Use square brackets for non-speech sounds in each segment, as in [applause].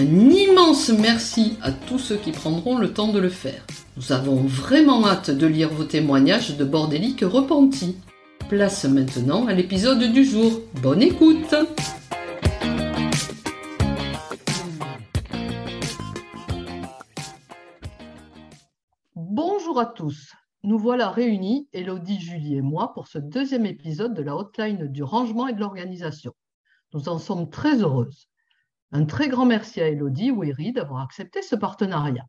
Un immense merci à tous ceux qui prendront le temps de le faire. Nous avons vraiment hâte de lire vos témoignages de bordéliques repentis. Place maintenant à l'épisode du jour. Bonne écoute Bonjour à tous. Nous voilà réunis, Elodie, Julie et moi, pour ce deuxième épisode de la hotline du rangement et de l'organisation. Nous en sommes très heureuses. Un très grand merci à Elodie Wery d'avoir accepté ce partenariat.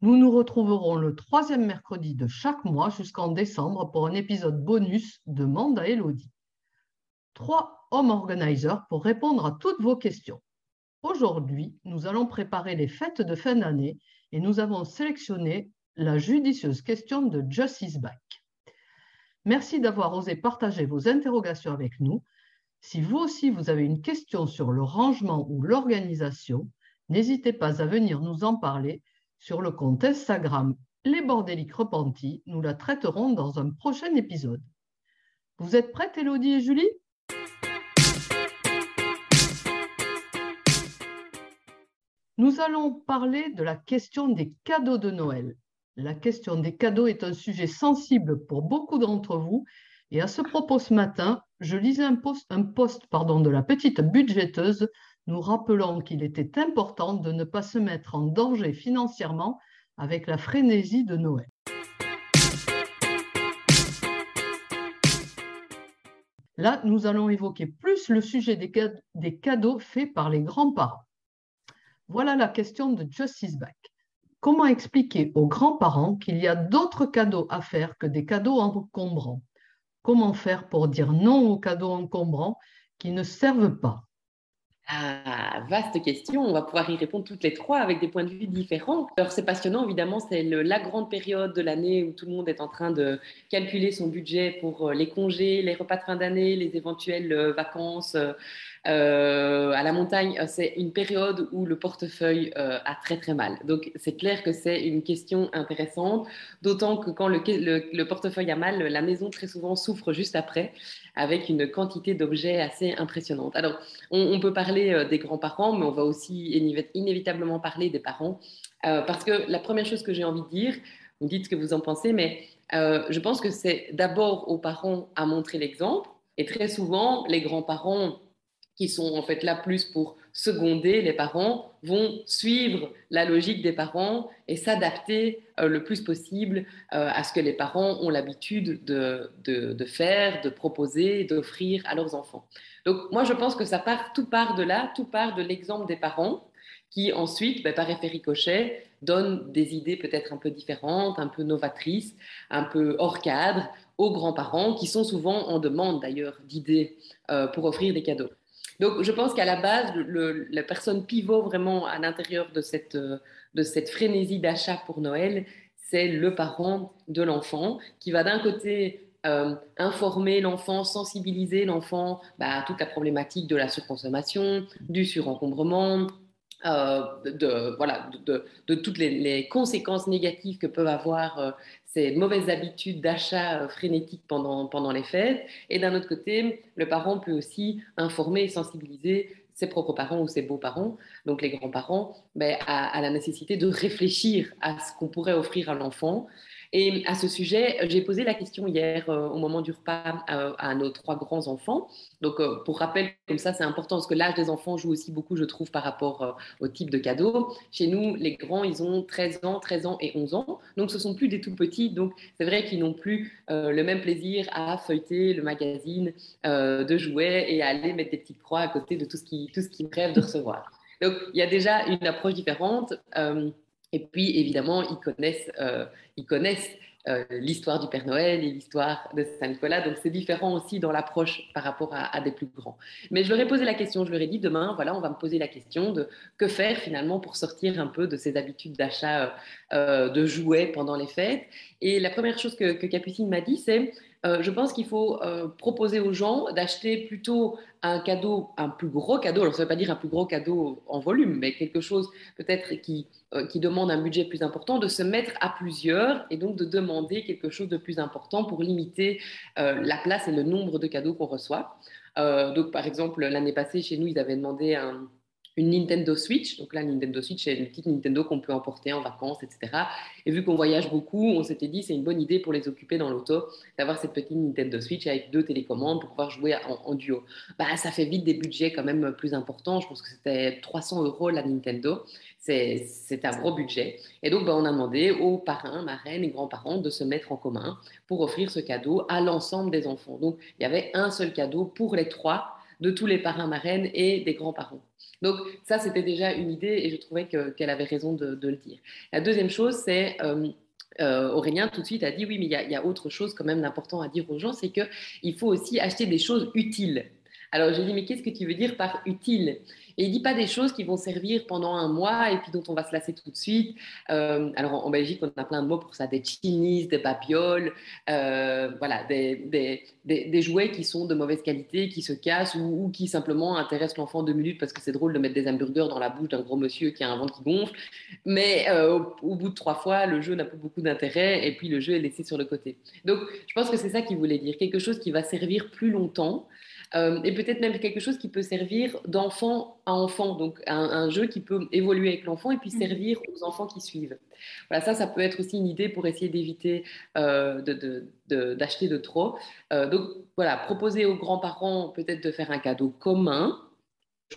Nous nous retrouverons le troisième mercredi de chaque mois jusqu'en décembre pour un épisode bonus Demande à Elodie. Trois home organizers pour répondre à toutes vos questions. Aujourd'hui, nous allons préparer les fêtes de fin d'année et nous avons sélectionné la judicieuse question de Justice Back. Merci d'avoir osé partager vos interrogations avec nous. Si vous aussi vous avez une question sur le rangement ou l'organisation, n'hésitez pas à venir nous en parler sur le compte Instagram Les Bordéliques Repentis. Nous la traiterons dans un prochain épisode. Vous êtes prêtes, Elodie et Julie? Nous allons parler de la question des cadeaux de Noël. La question des cadeaux est un sujet sensible pour beaucoup d'entre vous. Et à ce propos, ce matin, je lisais un post, de la petite budgéteuse nous rappelant qu'il était important de ne pas se mettre en danger financièrement avec la frénésie de Noël. Là, nous allons évoquer plus le sujet des cadeaux faits par les grands-parents. Voilà la question de Justice Back. Comment expliquer aux grands-parents qu'il y a d'autres cadeaux à faire que des cadeaux encombrants? Comment faire pour dire non aux cadeaux encombrants qui ne servent pas? Ah, vaste question. On va pouvoir y répondre toutes les trois avec des points de vue différents. Alors, c'est passionnant, évidemment. C'est la grande période de l'année où tout le monde est en train de calculer son budget pour euh, les congés, les repas de fin d'année, les éventuelles euh, vacances. Euh, à la montagne, c'est une période où le portefeuille a très très mal. Donc c'est clair que c'est une question intéressante, d'autant que quand le, portefeuille a mal, la maison très souvent souffre juste après, avec une quantité d'objets assez impressionnante. Alors on, peut parler des grands-parents, mais on va aussi inévitablement parler des parents, parce que la première chose que j'ai envie de dire, vous dites ce que vous en pensez, mais je pense que c'est d'abord aux parents à montrer l'exemple. Et très souvent, les grands-parents qui sont en fait là plus pour seconder les parents, vont suivre la logique des parents et s'adapter euh, le plus possible euh, à ce que les parents ont l'habitude de, de, faire, de proposer, d'offrir à leurs enfants. Donc moi, je pense que ça part, tout part de là, tout part de l'exemple des parents qui ensuite, ben, par effet ricochet, donnent des idées peut-être un peu différentes, un peu novatrices, un peu hors cadre aux grands-parents qui sont souvent en demande d'ailleurs d'idées euh, pour offrir des cadeaux. Donc, je pense qu'à la base, la personne pivot vraiment à l'intérieur de cette, euh, de cette frénésie d'achat pour Noël, c'est le parent de l'enfant qui va d'un côté euh, informer l'enfant, sensibiliser l'enfant bah, à toute la problématique de la surconsommation, du surencombrement, euh, de, voilà, de, de, toutes les, conséquences négatives que peuvent avoir ces mauvaises habitudes d'achat euh, frénétique pendant, pendant les fêtes. Et d'un autre côté, le parent peut aussi informer et sensibiliser ses propres parents ou ses beaux-parents donc les grands-parents, ben, à, la nécessité de réfléchir à ce qu'on pourrait offrir à l'enfant et à ce sujet, j'ai posé la question hier euh, au moment du repas euh, à nos trois grands enfants. Donc, euh, pour rappel, comme ça, c'est important parce que l'âge des enfants joue aussi beaucoup, je trouve, par rapport au type de cadeau. Chez nous, les grands, ils ont 13 ans, 13 ans et 11 ans. Donc, ce sont plus des tout petits. Donc, c'est vrai qu'ils n'ont plus le même plaisir à feuilleter le magazine de jouets et à aller mettre des petites croix à côté de tout ce qu'ils qui rêvent de recevoir. Donc, il y a déjà une approche différente. Et puis, évidemment, ils connaissent, euh, ils connaissent euh, l'histoire du Père Noël et l'histoire de Saint-Nicolas. Donc, c'est différent aussi dans l'approche par rapport à, des plus grands. Mais je leur ai posé la question, je leur ai dit, demain, voilà, on va me poser la question de que faire finalement pour sortir un peu de ces habitudes d'achat euh, de jouets pendant les fêtes. Et la première chose que, Capucine m'a dit, c'est je pense qu'il faut euh, proposer aux gens d'acheter plutôt un cadeau, un plus gros cadeau. Alors, ça ne veut pas dire un plus gros cadeau en volume, mais quelque chose peut-être euh, qui demande un budget plus important, de se mettre à plusieurs et donc de demander quelque chose de plus important pour limiter la place et le nombre de cadeaux qu'on reçoit. donc, par exemple, l'année passée, chez nous, ils avaient demandé un une Nintendo Switch. Donc là, Nintendo Switch, c'est une petite Nintendo qu'on peut emporter en vacances, etc. Et vu qu'on voyage beaucoup, on s'était dit c'est une bonne idée pour les occuper dans l'auto d'avoir cette petite Nintendo Switch avec deux télécommandes pour pouvoir jouer en, duo. Bah, ça fait vite des budgets quand même plus importants. Je pense que c'était 300 euros la Nintendo. C'est un gros budget. Et donc, bah, on a demandé aux parrains, marraines et grands-parents de se mettre en commun pour offrir ce cadeau à l'ensemble des enfants. Donc, il y avait un seul cadeau pour les trois de tous les parrains, marraines et des grands-parents. Donc ça, c'était déjà une idée et je trouvais qu'elle avait raison de, le dire. La deuxième chose, c'est... Euh, euh, Aurélien tout de suite a dit oui, mais il y, a autre chose quand même d'important à dire aux gens, c'est qu'il faut aussi acheter des choses utiles. Alors j'ai dit mais qu'est-ce que tu veux dire par utile? Et il dit pas des choses qui vont servir pendant un mois et puis dont on va se lasser tout de suite. Euh, alors en, Belgique, on a plein de mots pour ça, des chinis, des babioles, euh, voilà, des, jouets qui sont de mauvaise qualité, qui se cassent ou, qui simplement intéressent l'enfant deux minutes parce que c'est drôle de mettre des hamburgers dans la bouche d'un gros monsieur qui a un ventre qui gonfle. Mais euh, au, bout de trois fois, le jeu n'a plus beaucoup d'intérêt et puis le jeu est laissé sur le côté. Donc je pense que c'est ça qu'il voulait dire, quelque chose qui va servir plus longtemps. Euh, et peut-être même quelque chose qui peut servir d'enfant à enfant, donc un, jeu qui peut évoluer avec l'enfant et puis mhm. servir aux enfants qui suivent. Voilà, ça, ça peut être aussi une idée pour essayer d'éviter euh, d'acheter de, trop. Euh, donc voilà, proposer aux grands-parents peut-être de faire un cadeau commun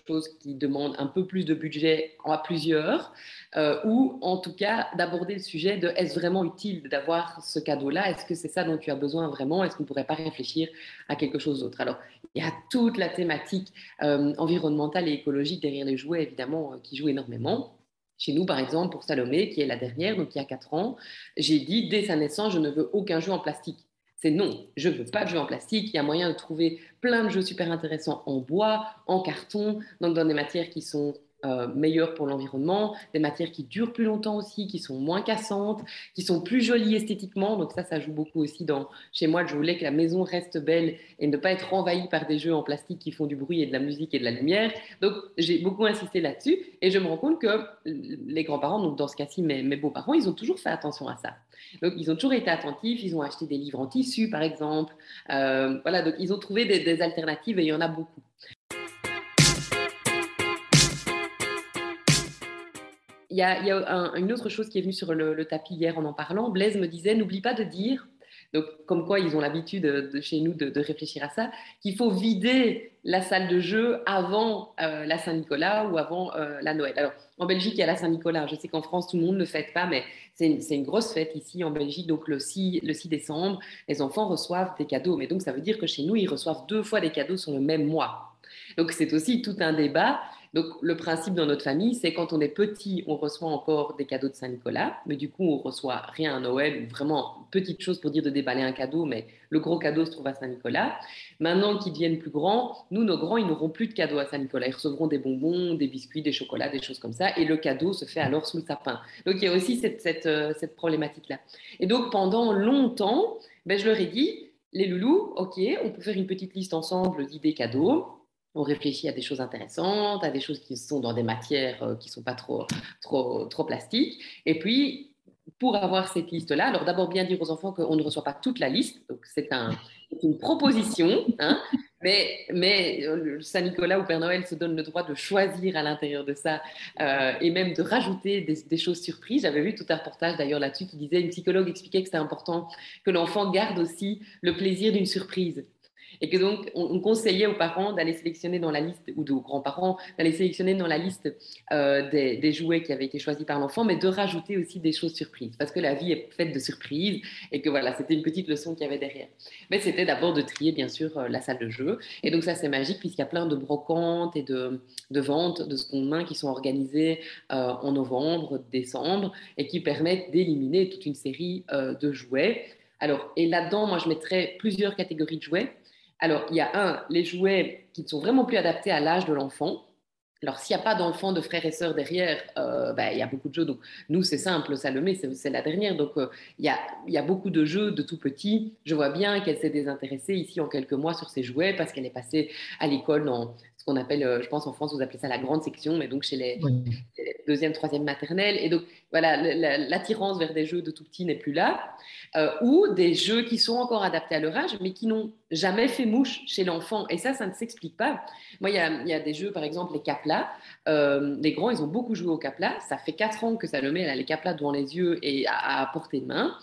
chose qui demande un peu plus de budget à plusieurs, euh, ou en tout cas d'aborder le sujet de est-ce vraiment utile d'avoir ce cadeau-là? Est-ce que c'est ça dont tu as besoin vraiment? Est-ce qu'on ne pourrait pas réfléchir à quelque chose d'autre? Alors, il y a toute la thématique euh, environnementale et écologique derrière les jouets, évidemment, euh, qui joue énormément. Chez nous, par exemple, pour Salomé, qui est la dernière, donc il y a 4 ans, j'ai dit dès sa naissance, je ne veux aucun jeu en plastique. C'est non, je ne veux pas de jeux en plastique. Il y a moyen de trouver plein de jeux super intéressants en bois, en carton, donc dans des matières qui sont euh, meilleures pour l'environnement, des matières qui durent plus longtemps aussi, qui sont moins cassantes, qui sont plus jolies esthétiquement. Donc ça, ça joue beaucoup aussi dans chez moi. Je voulais que la maison reste belle et ne pas être envahie par des jeux en plastique qui font du bruit et de la musique et de la lumière. Donc j'ai beaucoup insisté là-dessus et je me rends compte que les grands-parents, donc dans ce cas-ci mes, mes beaux-parents, ils ont toujours fait attention à ça. Donc, ils ont toujours été attentifs. Ils ont acheté des livres en tissu, par exemple. Euh, voilà, donc ils ont trouvé des, alternatives et il y en a beaucoup. Il y a, une autre chose qui est venue sur le, tapis hier en en parlant. Blaise me disait, n'oublie pas de dire donc, comme quoi ils ont l'habitude de, chez nous de, réfléchir à ça, qu'il faut vider la salle de jeu avant euh, la Saint-Nicolas ou avant euh, la Noël. Alors, en Belgique, il y a la Saint-Nicolas. Je sais qu'en France, tout le monde ne fête pas, mais c'est une, grosse fête ici en Belgique. Donc, le 6, le 6 décembre, les enfants reçoivent des cadeaux. Mais donc, ça veut dire que chez nous, ils reçoivent deux fois des cadeaux sur le même mois. Donc, c'est aussi tout un débat. Donc, le principe dans notre famille, c'est quand on est petit, on reçoit encore des cadeaux de Saint-Nicolas, mais du coup, on reçoit rien à Noël, vraiment petite chose pour dire de déballer un cadeau, mais le gros cadeau se trouve à Saint-Nicolas. Maintenant qu'ils deviennent plus grands, nous, nos grands, ils n'auront plus de cadeaux à Saint-Nicolas. Ils recevront des bonbons, des biscuits, des chocolats, des choses comme ça, et le cadeau se fait alors sous le sapin. Donc, il y a aussi cette, cette, euh, problématique-là. Et donc, pendant longtemps, ben, je leur ai dit, les loulous, ok, on peut faire une petite liste ensemble d'idées cadeaux on réfléchit à des choses intéressantes, à des choses qui sont dans des matières euh, qui ne sont pas trop, trop, trop plastiques. Et puis, pour avoir cette liste-là, alors d'abord bien dire aux enfants qu'on ne reçoit pas toute la liste, donc c'est un, une proposition, hein, Mais, mais euh, Saint-Nicolas ou Père Noël se donne le droit de choisir à l'intérieur de ça euh, et même de rajouter des, des choses surprises. J'avais vu tout un reportage d'ailleurs là-dessus qui disait, une psychologue expliquait que c'était important que l'enfant garde aussi le plaisir d'une surprise. Et que donc, on, conseillait aux parents d'aller sélectionner dans la liste, ou aux grands-parents, d'aller sélectionner dans la liste euh, des, jouets qui avaient été choisis par l'enfant, mais de rajouter aussi des choses surprises. Parce que la vie est faite de surprises, et que voilà, c'était une petite leçon qu'il y avait derrière. Mais c'était d'abord de trier, bien sûr, euh, la salle de jeu. Et donc, ça, c'est magique, puisqu'il y a plein de brocantes et de, ventes de seconde main qui sont organisées euh, en novembre, décembre, et qui permettent d'éliminer toute une série de jouets. Alors, et là-dedans, moi, je mettrais plusieurs catégories de jouets. Alors, il y a un, les jouets qui ne sont vraiment plus adaptés à l'âge de l'enfant. Alors, s'il n'y a pas d'enfants, de frères et sœurs derrière, euh, ben, il y a beaucoup de jeux. Nous, c'est simple, Salomé, c'est la dernière. Donc, euh, il, y a, beaucoup de jeux de tout petit. Je vois bien qu'elle s'est désintéressée ici en quelques mois sur ces jouets parce qu'elle est passée à l'école dans ce qu'on appelle, euh, je pense en France, vous appelez ça la grande section, mais donc chez les, deuxième, troisième maternelle. Et donc, voilà, l'attirance vers des jeux de tout petit n'est plus là. Euh, ou des jeux qui sont encore adaptés à leur âge, mais qui n'ont jamais fait mouche chez l'enfant. Et ça, ça ne s'explique pas. Moi, il y a, y a, des jeux, par exemple, les caplas. Euh, les grands, ils ont beaucoup joué aux caplas. Ça fait quatre ans que ça le met, les caplas devant les yeux et à, à portée de main.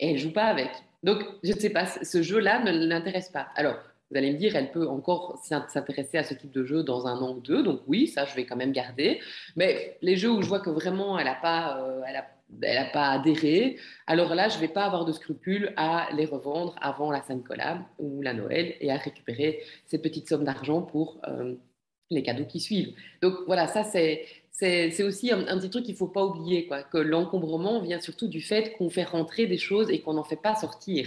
Et elle ne joue pas avec. Donc, je ne sais pas, ce jeu-là ne l'intéresse pas. Alors, vous allez me dire, elle peut encore s'intéresser à ce type de jeu dans un an ou deux. Donc oui, ça, je vais quand même garder. Mais les jeux où je vois que vraiment, elle n'a pas, euh, elle a, pas adhéré, alors là, je ne vais pas avoir de scrupule à les revendre avant la Saint-Nicolas ou la Noël et à récupérer ces petites sommes d'argent pour euh, les cadeaux qui suivent. Donc voilà, ça, c'est aussi un, petit truc qu'il ne faut pas oublier, que l'encombrement vient surtout du fait qu'on fait rentrer des choses et qu'on n'en fait pas sortir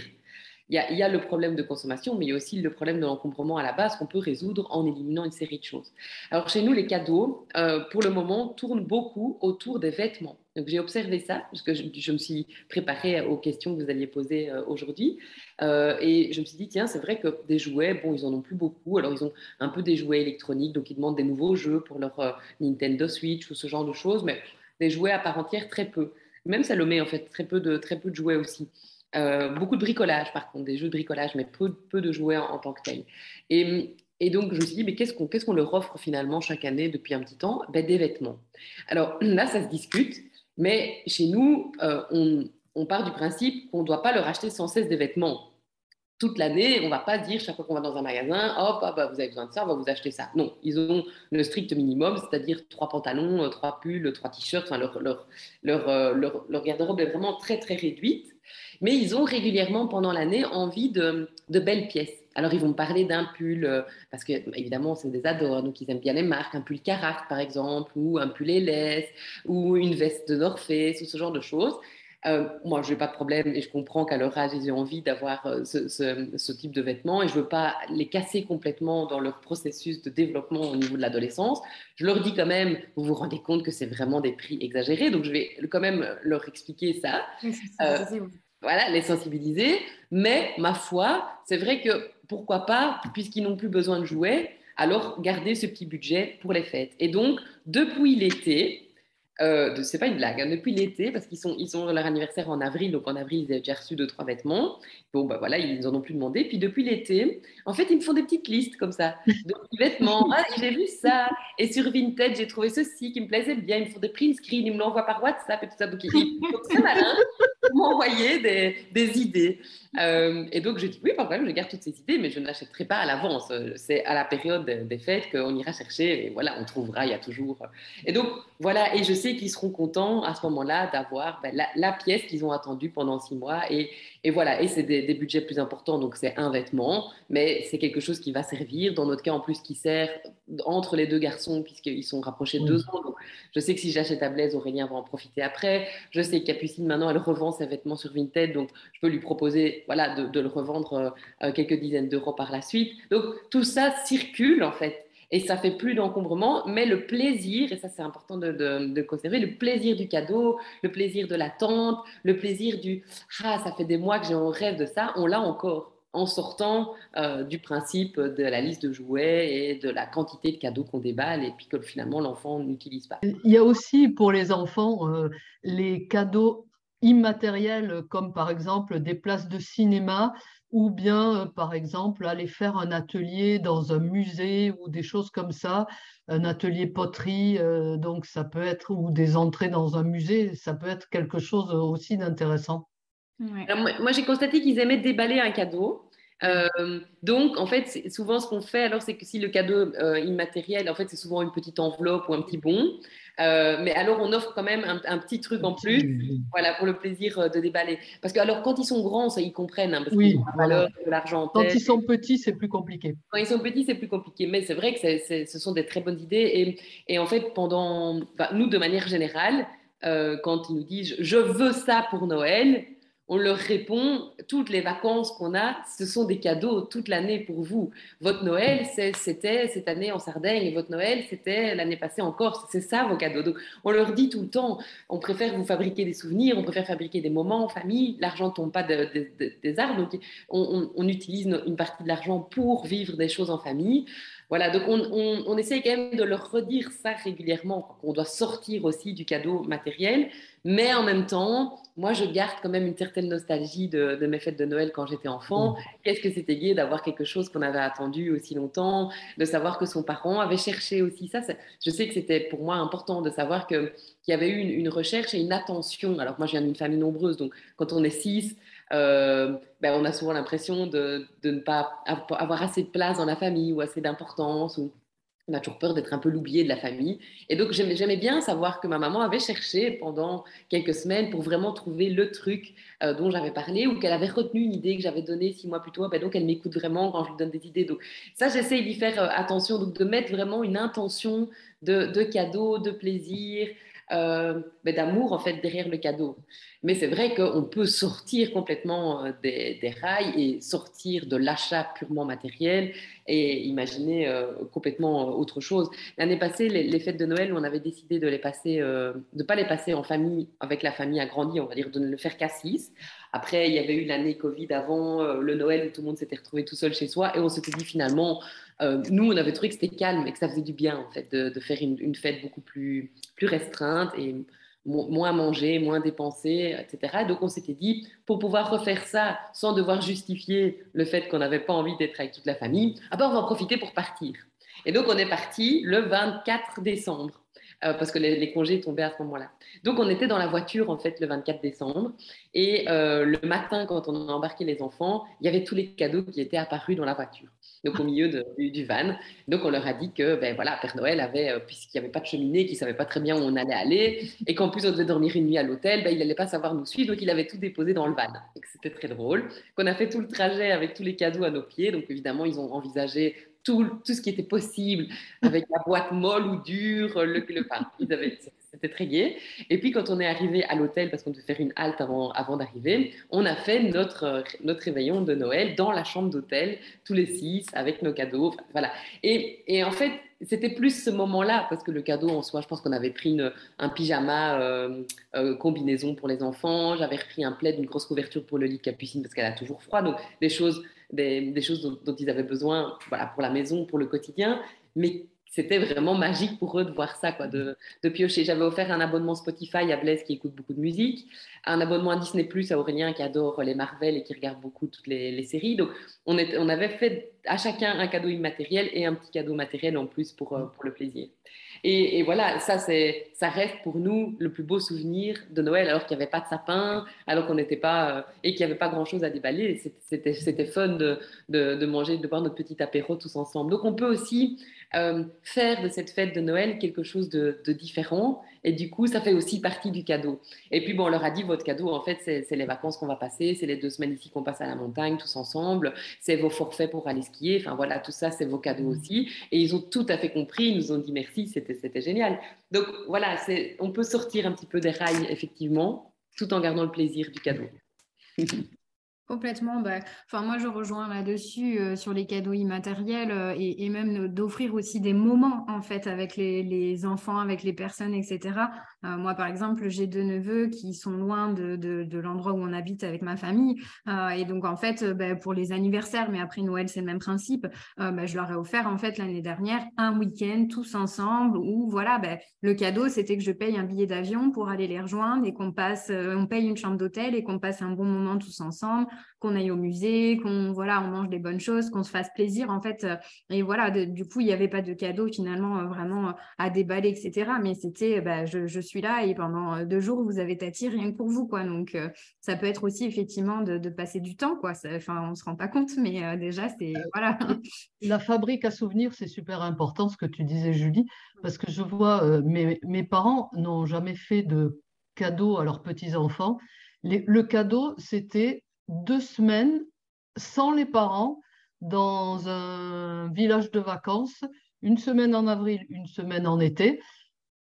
il y, a, le problème de consommation, mais il y a aussi le problème de l'encombrement à la base qu'on peut résoudre en éliminant une série de choses. Alors chez nous, les cadeaux, euh, pour le moment, tournent beaucoup autour des vêtements. Donc j'ai observé ça, parce que je, me suis préparée aux questions que vous alliez poser euh, aujourd'hui. Euh, et je me suis dit, tiens, c'est vrai que des jouets, bon, ils en ont plus beaucoup. Alors ils ont un peu des jouets électroniques, donc ils demandent des nouveaux jeux pour leur Nintendo Switch ou ce genre de choses, mais des jouets à part entière, très peu. Même Salomé, en fait, très peu de, très peu de jouets aussi. Euh, beaucoup de bricolage, par contre, des jeux de bricolage, mais peu, peu de jouets en, tant que tels. Et, et, donc, je me suis dit, mais qu'est-ce qu'on qu'est-ce qu'on leur offre finalement chaque année depuis un petit temps? Ben, Des vêtements. Alors [clears throat] là, ça se discute, mais chez nous, euh, on, on, part du principe qu'on ne doit pas leur acheter sans cesse des vêtements. Toute l'année, on ne va pas dire chaque fois qu'on va dans un magasin, hop, vous avez besoin de ça, on va vous acheter ça. Non, ils ont le strict minimum, c'est-à-dire trois pantalons, euh, trois pulls, trois t-shirts. Enfin, leur, leur, leur, leur garde-robe est vraiment très, très réduite mais ils ont régulièrement pendant l'année envie de, belles pièces. Alors, ils vont me parler d'un pull, euh, parce que évidemment, c'est des adores, donc ils aiment bien les marques, un pull Caract par exemple, ou un pull Eles, ou une veste de ou ce genre de choses. Euh, moi, je n'ai pas de problème et je comprends qu'à leur âge, ils aient envie d'avoir euh, ce, type de vêtements et je ne veux pas les casser complètement dans leur processus de développement au niveau de l'adolescence. Je leur dis quand même, vous vous rendez compte que c'est vraiment des prix exagérés, donc je vais quand même leur expliquer ça voilà, les sensibiliser. Mais ma foi, c'est vrai que pourquoi pas, puisqu'ils n'ont plus besoin de jouets, alors garder ce petit budget pour les fêtes. Et donc, depuis l'été, euh, c'est pas une blague, hein, depuis l'été, parce qu'ils sont, ils sont leur anniversaire en avril, donc en avril, ils avaient déjà reçu deux, trois vêtements. Bon, ben voilà, ils en ont plus demandé. Puis depuis l'été, en fait, ils me font des petites listes comme ça, [laughs] de petits vêtements. Ah, j'ai vu ça. Et sur Vinted, j'ai trouvé ceci qui me plaisait bien. Ils me font des print screens, ils me l'envoient par WhatsApp et tout ça. Donc, ils sont très malins [laughs] m'envoyer des, des idées. Euh, et donc, je dis oui, pas problème, je garde toutes ces idées, mais je n'achèterai pas à l'avance. C'est à la période des fêtes qu'on ira chercher et voilà, on trouvera, il y a toujours. Et donc, voilà, et je sais qu'ils seront contents à ce moment-là d'avoir ben, la, la, pièce qu'ils ont attendue pendant six mois. Et, et voilà, et c'est des, des, budgets plus importants, donc c'est un vêtement, mais c'est quelque chose qui va servir. Dans notre cas, en plus, qui sert entre les deux garçons, puisqu'ils sont rapprochés de deux ans. Donc, je sais que si j'achète à Blaise, Aurélien va en profiter après. Je sais que Capucine, maintenant, elle revend ses vêtements sur Vinted, donc je peux lui proposer voilà, de, le revendre euh, euh, quelques dizaines d'euros par la suite. Donc, tout ça circule, en fait et ça fait plus d'encombrement, mais le plaisir, et ça c'est important de, de, conserver, le plaisir du cadeau, le plaisir de l'attente, le plaisir du ah ça fait des mois que j'ai un rêve de ça, on l'a encore en sortant euh, du principe de la liste de jouets et de la quantité de cadeaux qu'on déballe et puis que finalement l'enfant n'utilise pas. Il y a aussi pour les enfants euh, les cadeaux immatériels comme par exemple des places de cinéma ou bien, par exemple, aller faire un atelier dans un musée ou des choses comme ça, un atelier poterie, donc ça peut être, ou des entrées dans un musée, ça peut être quelque chose aussi d'intéressant. Moi j'ai constaté qu'ils aimaient déballer un cadeau. Euh, donc, en fait, souvent ce qu'on fait, alors, c'est que si le cadeau euh, immatériel, en fait, c'est souvent une petite enveloppe ou un petit bon. Euh, mais alors, on offre quand même un, petit truc en plus, voilà, pour le plaisir de déballer. Parce que, alors, quand ils sont grands, ça, ils comprennent, hein, parce oui, valeur de l'argent. Quand ils sont petits, c'est plus compliqué. Quand ils sont petits, c'est plus compliqué. Mais c'est vrai que ce sont des très bonnes idées. Et, et en fait, pendant, nous, de manière générale, quand ils nous disent je veux ça pour Noël, on leur répond, toutes les vacances qu'on a, ce sont des cadeaux toute l'année pour vous. Votre Noël, c'était cette année en Sardaigne, et votre Noël, c'était l'année passée en Corse. C'est ça vos cadeaux. Donc, on leur dit tout le temps, on préfère vous fabriquer des souvenirs, on préfère fabriquer des moments en famille. L'argent ne tombe pas des arbres, donc on, utilise une partie de l'argent pour vivre des choses en famille. Voilà, donc on, on, essaie quand même de leur redire ça régulièrement, qu'on doit sortir aussi du cadeau matériel, mais en même temps, moi, je garde quand même une certaine nostalgie de, mes fêtes de Noël quand j'étais enfant. Mmh. Qu'est-ce que c'était gai d'avoir quelque chose qu'on avait attendu aussi longtemps, de savoir que son parent avait cherché aussi ça. Je sais que c'était pour moi important de savoir qu'il y avait eu une, recherche et une attention. Alors moi, je viens d'une famille nombreuse, donc quand on est six, euh, ben, on a souvent l'impression de, ne pas avoir assez de place dans la famille ou assez d'importance. Ou on a toujours peur d'être un peu l'oublié de la famille. Et donc, j'aimais bien savoir que ma maman avait cherché pendant quelques semaines pour vraiment trouver le truc euh, dont j'avais parlé ou qu'elle avait retenu une idée que j'avais donnée six mois plus tôt. Ben donc, elle m'écoute vraiment quand je lui donne des idées. Donc, ça, j'essaie d'y faire euh, attention, donc de mettre vraiment une intention de, de cadeau, de plaisir, euh, ben, d'amour en fait derrière le cadeau. Mais c'est vrai qu'on peut sortir complètement euh, des, rails et sortir de l'achat purement matériel et imaginer euh, complètement autre chose. L'année passée, les, fêtes de Noël, on avait décidé de ne pas les passer en famille avec la famille agrandie, on va dire de ne le faire qu'à six. Après, il y avait eu l'année Covid avant, le Noël où tout le monde s'était retrouvé tout seul chez soi et on s'était dit finalement, nous, on avait trouvé que c'était calme et que ça faisait du bien en fait de, faire une, une, fête beaucoup plus, plus restreinte et moins manger, moins dépenser, etc. Donc on s'était dit, pour pouvoir refaire ça sans devoir justifier le fait qu'on n'avait pas envie d'être avec toute la famille, ah ben on va en profiter pour partir. Et donc on est parti le 24 décembre. Euh, parce que les, congés tombaient à ce moment-là. Donc on était dans la voiture en fait le 24 décembre et euh, le matin quand on a embarqué les enfants, il y avait tous les cadeaux qui étaient apparus dans la voiture donc au milieu du, van. Donc on leur a dit que ben voilà, Père Noël avait, euh, puisqu'il n'y avait pas de cheminée, qu'il savait pas très bien où on allait aller, et qu'en plus on devait dormir une nuit à l'hôtel, ben, il n'allait pas savoir nous suivre, donc il avait tout déposé dans le van. C'était très drôle. Qu'on a fait tout le trajet avec tous les cadeaux à nos pieds, donc évidemment ils ont envisagé tout, tout, ce qui était possible, avec la boîte molle ou dure, le, le c'était très gai. Et puis quand on est arrivé à l'hôtel, parce qu'on devait faire une halte avant, avant d'arriver, on a fait notre, notre réveillon de Noël dans la chambre d'hôtel, tous les six, avec nos cadeaux. Voilà. Et, et en fait, c'était plus ce moment-là, parce que le cadeau en soi, je pense qu'on avait pris un pyjama euh, euh, combinaison pour les enfants, j'avais repris un plaid, une grosse couverture pour le lit de Capucine, parce qu'elle a toujours froid, donc des choses des, choses dont, ils avaient besoin voilà, pour la maison, pour le quotidien, mais c'était vraiment magique pour eux de voir ça, quoi, de, de piocher. J'avais offert un abonnement Spotify à Blaise qui écoute beaucoup de musique, un abonnement à Disney Plus à Aurélien qui adore les Marvel et qui regarde beaucoup toutes les, séries. Donc, on, avait fait à chacun un cadeau immatériel et un petit cadeau matériel en plus pour, euh, pour le plaisir. Et, voilà, ça, ça reste pour nous le plus beau souvenir de Noël, alors qu'il n'y avait pas de sapin, alors qu'on n'était pas, euh, et qu'il n'y avait pas grand-chose à déballer. C'était, fun de, de, manger, de boire notre petit apéro tous ensemble. Donc, on peut aussi euh, faire de cette fête de Noël quelque chose de, différent. Et du coup, ça fait aussi partie du cadeau. Et puis, bon, on leur a dit, votre cadeau, en fait, c'est les vacances qu'on va passer, c'est les deux semaines ici qu'on passe à la montagne tous ensemble, c'est vos forfaits pour aller skier. Enfin, voilà, tout ça, c'est vos cadeaux mmh. aussi. Et ils ont tout à fait compris, ils nous ont dit merci, c'était génial. Donc, voilà, on peut sortir un petit peu des rails, effectivement, tout en gardant le plaisir du cadeau. [laughs] Complètement. Bah, enfin, moi, je rejoins là-dessus euh, sur les cadeaux immatériels euh, et, même d'offrir aussi des moments en fait avec les, enfants, avec les personnes, etc. Euh, moi, par exemple, j'ai deux neveux qui sont loin de, de, l'endroit où on habite avec ma famille. Euh, et donc, en fait, ben, pour les anniversaires, mais après Noël, c'est le même principe, ben, je leur ai offert, en fait, l'année dernière, un week-end tous ensemble où, voilà, ben, le cadeau, c'était que je paye un billet d'avion pour aller les rejoindre et qu'on passe, on paye une chambre d'hôtel et qu'on passe un bon moment tous ensemble, qu'on aille au musée, qu'on, voilà, on mange des bonnes choses, qu'on se fasse plaisir, en fait. et voilà, du coup, il n'y avait pas de cadeau finalement vraiment à déballer, etc. Mais c'était, bah, je, je, suis là et pendant deux jours, vous avez tâti rien que pour vous, quoi. Donc, ça peut être aussi effectivement de, de passer du temps, quoi. Enfin, on se rend pas compte, mais déjà, c'est voilà. [laughs] La fabrique à souvenirs, c'est super important ce que tu disais, Julie, parce que je vois mes, mes parents n'ont jamais fait de cadeau à leurs petits enfants. le cadeau, c'était deux semaines sans les parents dans un village de vacances, une semaine en avril, une semaine en été.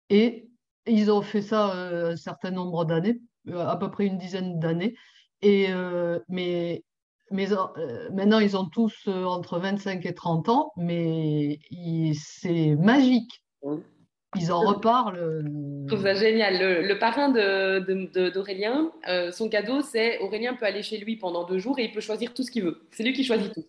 Et ils ont fait ça euh, un certain nombre d'années, euh, à peu près une dizaine d'années. Et euh, mais, mais maintenant, ils ont tous entre 25 et 30 ans, mais c'est magique. Ils en reparlent. Je trouve ça génial. Le, parrain d'Aurélien, de, son cadeau, c'est Aurélien peut aller chez lui pendant deux jours et il peut choisir tout ce qu'il veut. C'est lui qui choisit tout.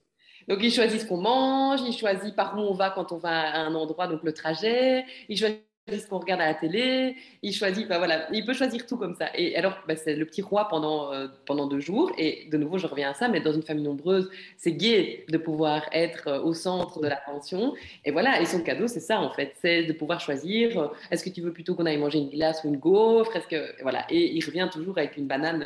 Donc, il choisit ce qu'on mange, il choisit par où on va quand on va à un endroit, donc le trajet, il choisit ce qu'on regarde à la télé, il choisit, bah voilà, il peut choisir tout comme ça. Et alors, bah, c'est le petit roi pendant, euh, pendant deux jours. Et de nouveau, je reviens à ça, mais dans une famille nombreuse, c'est gai de pouvoir être euh, au centre de l'attention. Et voilà, et son cadeau, c'est ça en fait, c'est de pouvoir choisir. Euh, est-ce que tu veux plutôt qu'on aille manger une glace ou une gaufre? Est-ce que voilà, et il revient toujours avec une banane.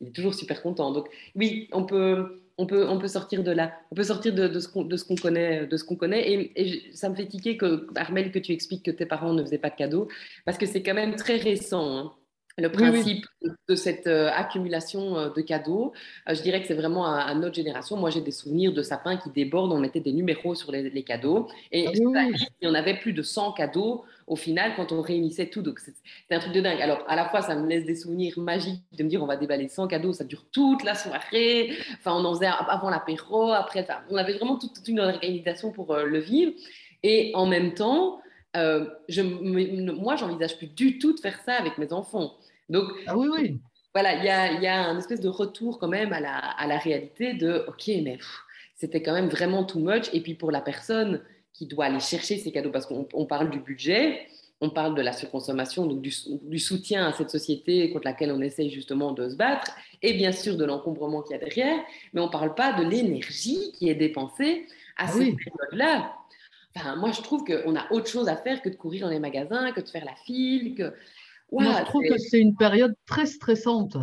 il est toujours super content. Donc oui, on peut on peut, on peut sortir de là, on peut sortir de, de ce qu'on connaît, de ce qu'on connaît. Et, ça me fait tiquer que Armel que tu expliques que tes parents ne faisaient pas de cadeaux, parce que c'est quand même très récent. Hein, le principe de cette euh, accumulation euh, de cadeaux, euh, je dirais que c'est vraiment à, notre génération. Moi, j'ai des souvenirs de sapins qui débordent, on mettait des numéros sur les, cadeaux. Et ah il y en avait plus de 100 cadeaux au final, quand on réunissait tout, donc c'est un truc de dingue. Alors, à la fois, ça me laisse des souvenirs magiques de me dire on va déballer 100 cadeaux, ça dure toute la soirée. Enfin, on en faisait avant l'apéro, après, enfin, on avait vraiment toute, une organisation pour euh, le vivre. Et en même temps, euh, je, moi, j'envisage plus du tout de faire ça avec mes enfants. Donc, ah oui, oui. Voilà, il y a, y a, un espèce de retour quand même à la, à la réalité de OK, mais c'était quand même vraiment too much. Et puis pour la personne, qui doit aller chercher ces cadeaux parce qu'on parle du budget, on parle de la surconsommation, donc du, soutien à cette société contre laquelle on essaye justement de se battre, et bien sûr de l'encombrement qu'il y a derrière, mais on ne parle pas de l'énergie qui est dépensée à ah cette période-là. Enfin, moi, je trouve qu'on a autre chose à faire que de courir dans les magasins, que de faire la file. Que... moi, je trouve que c'est une période très stressante.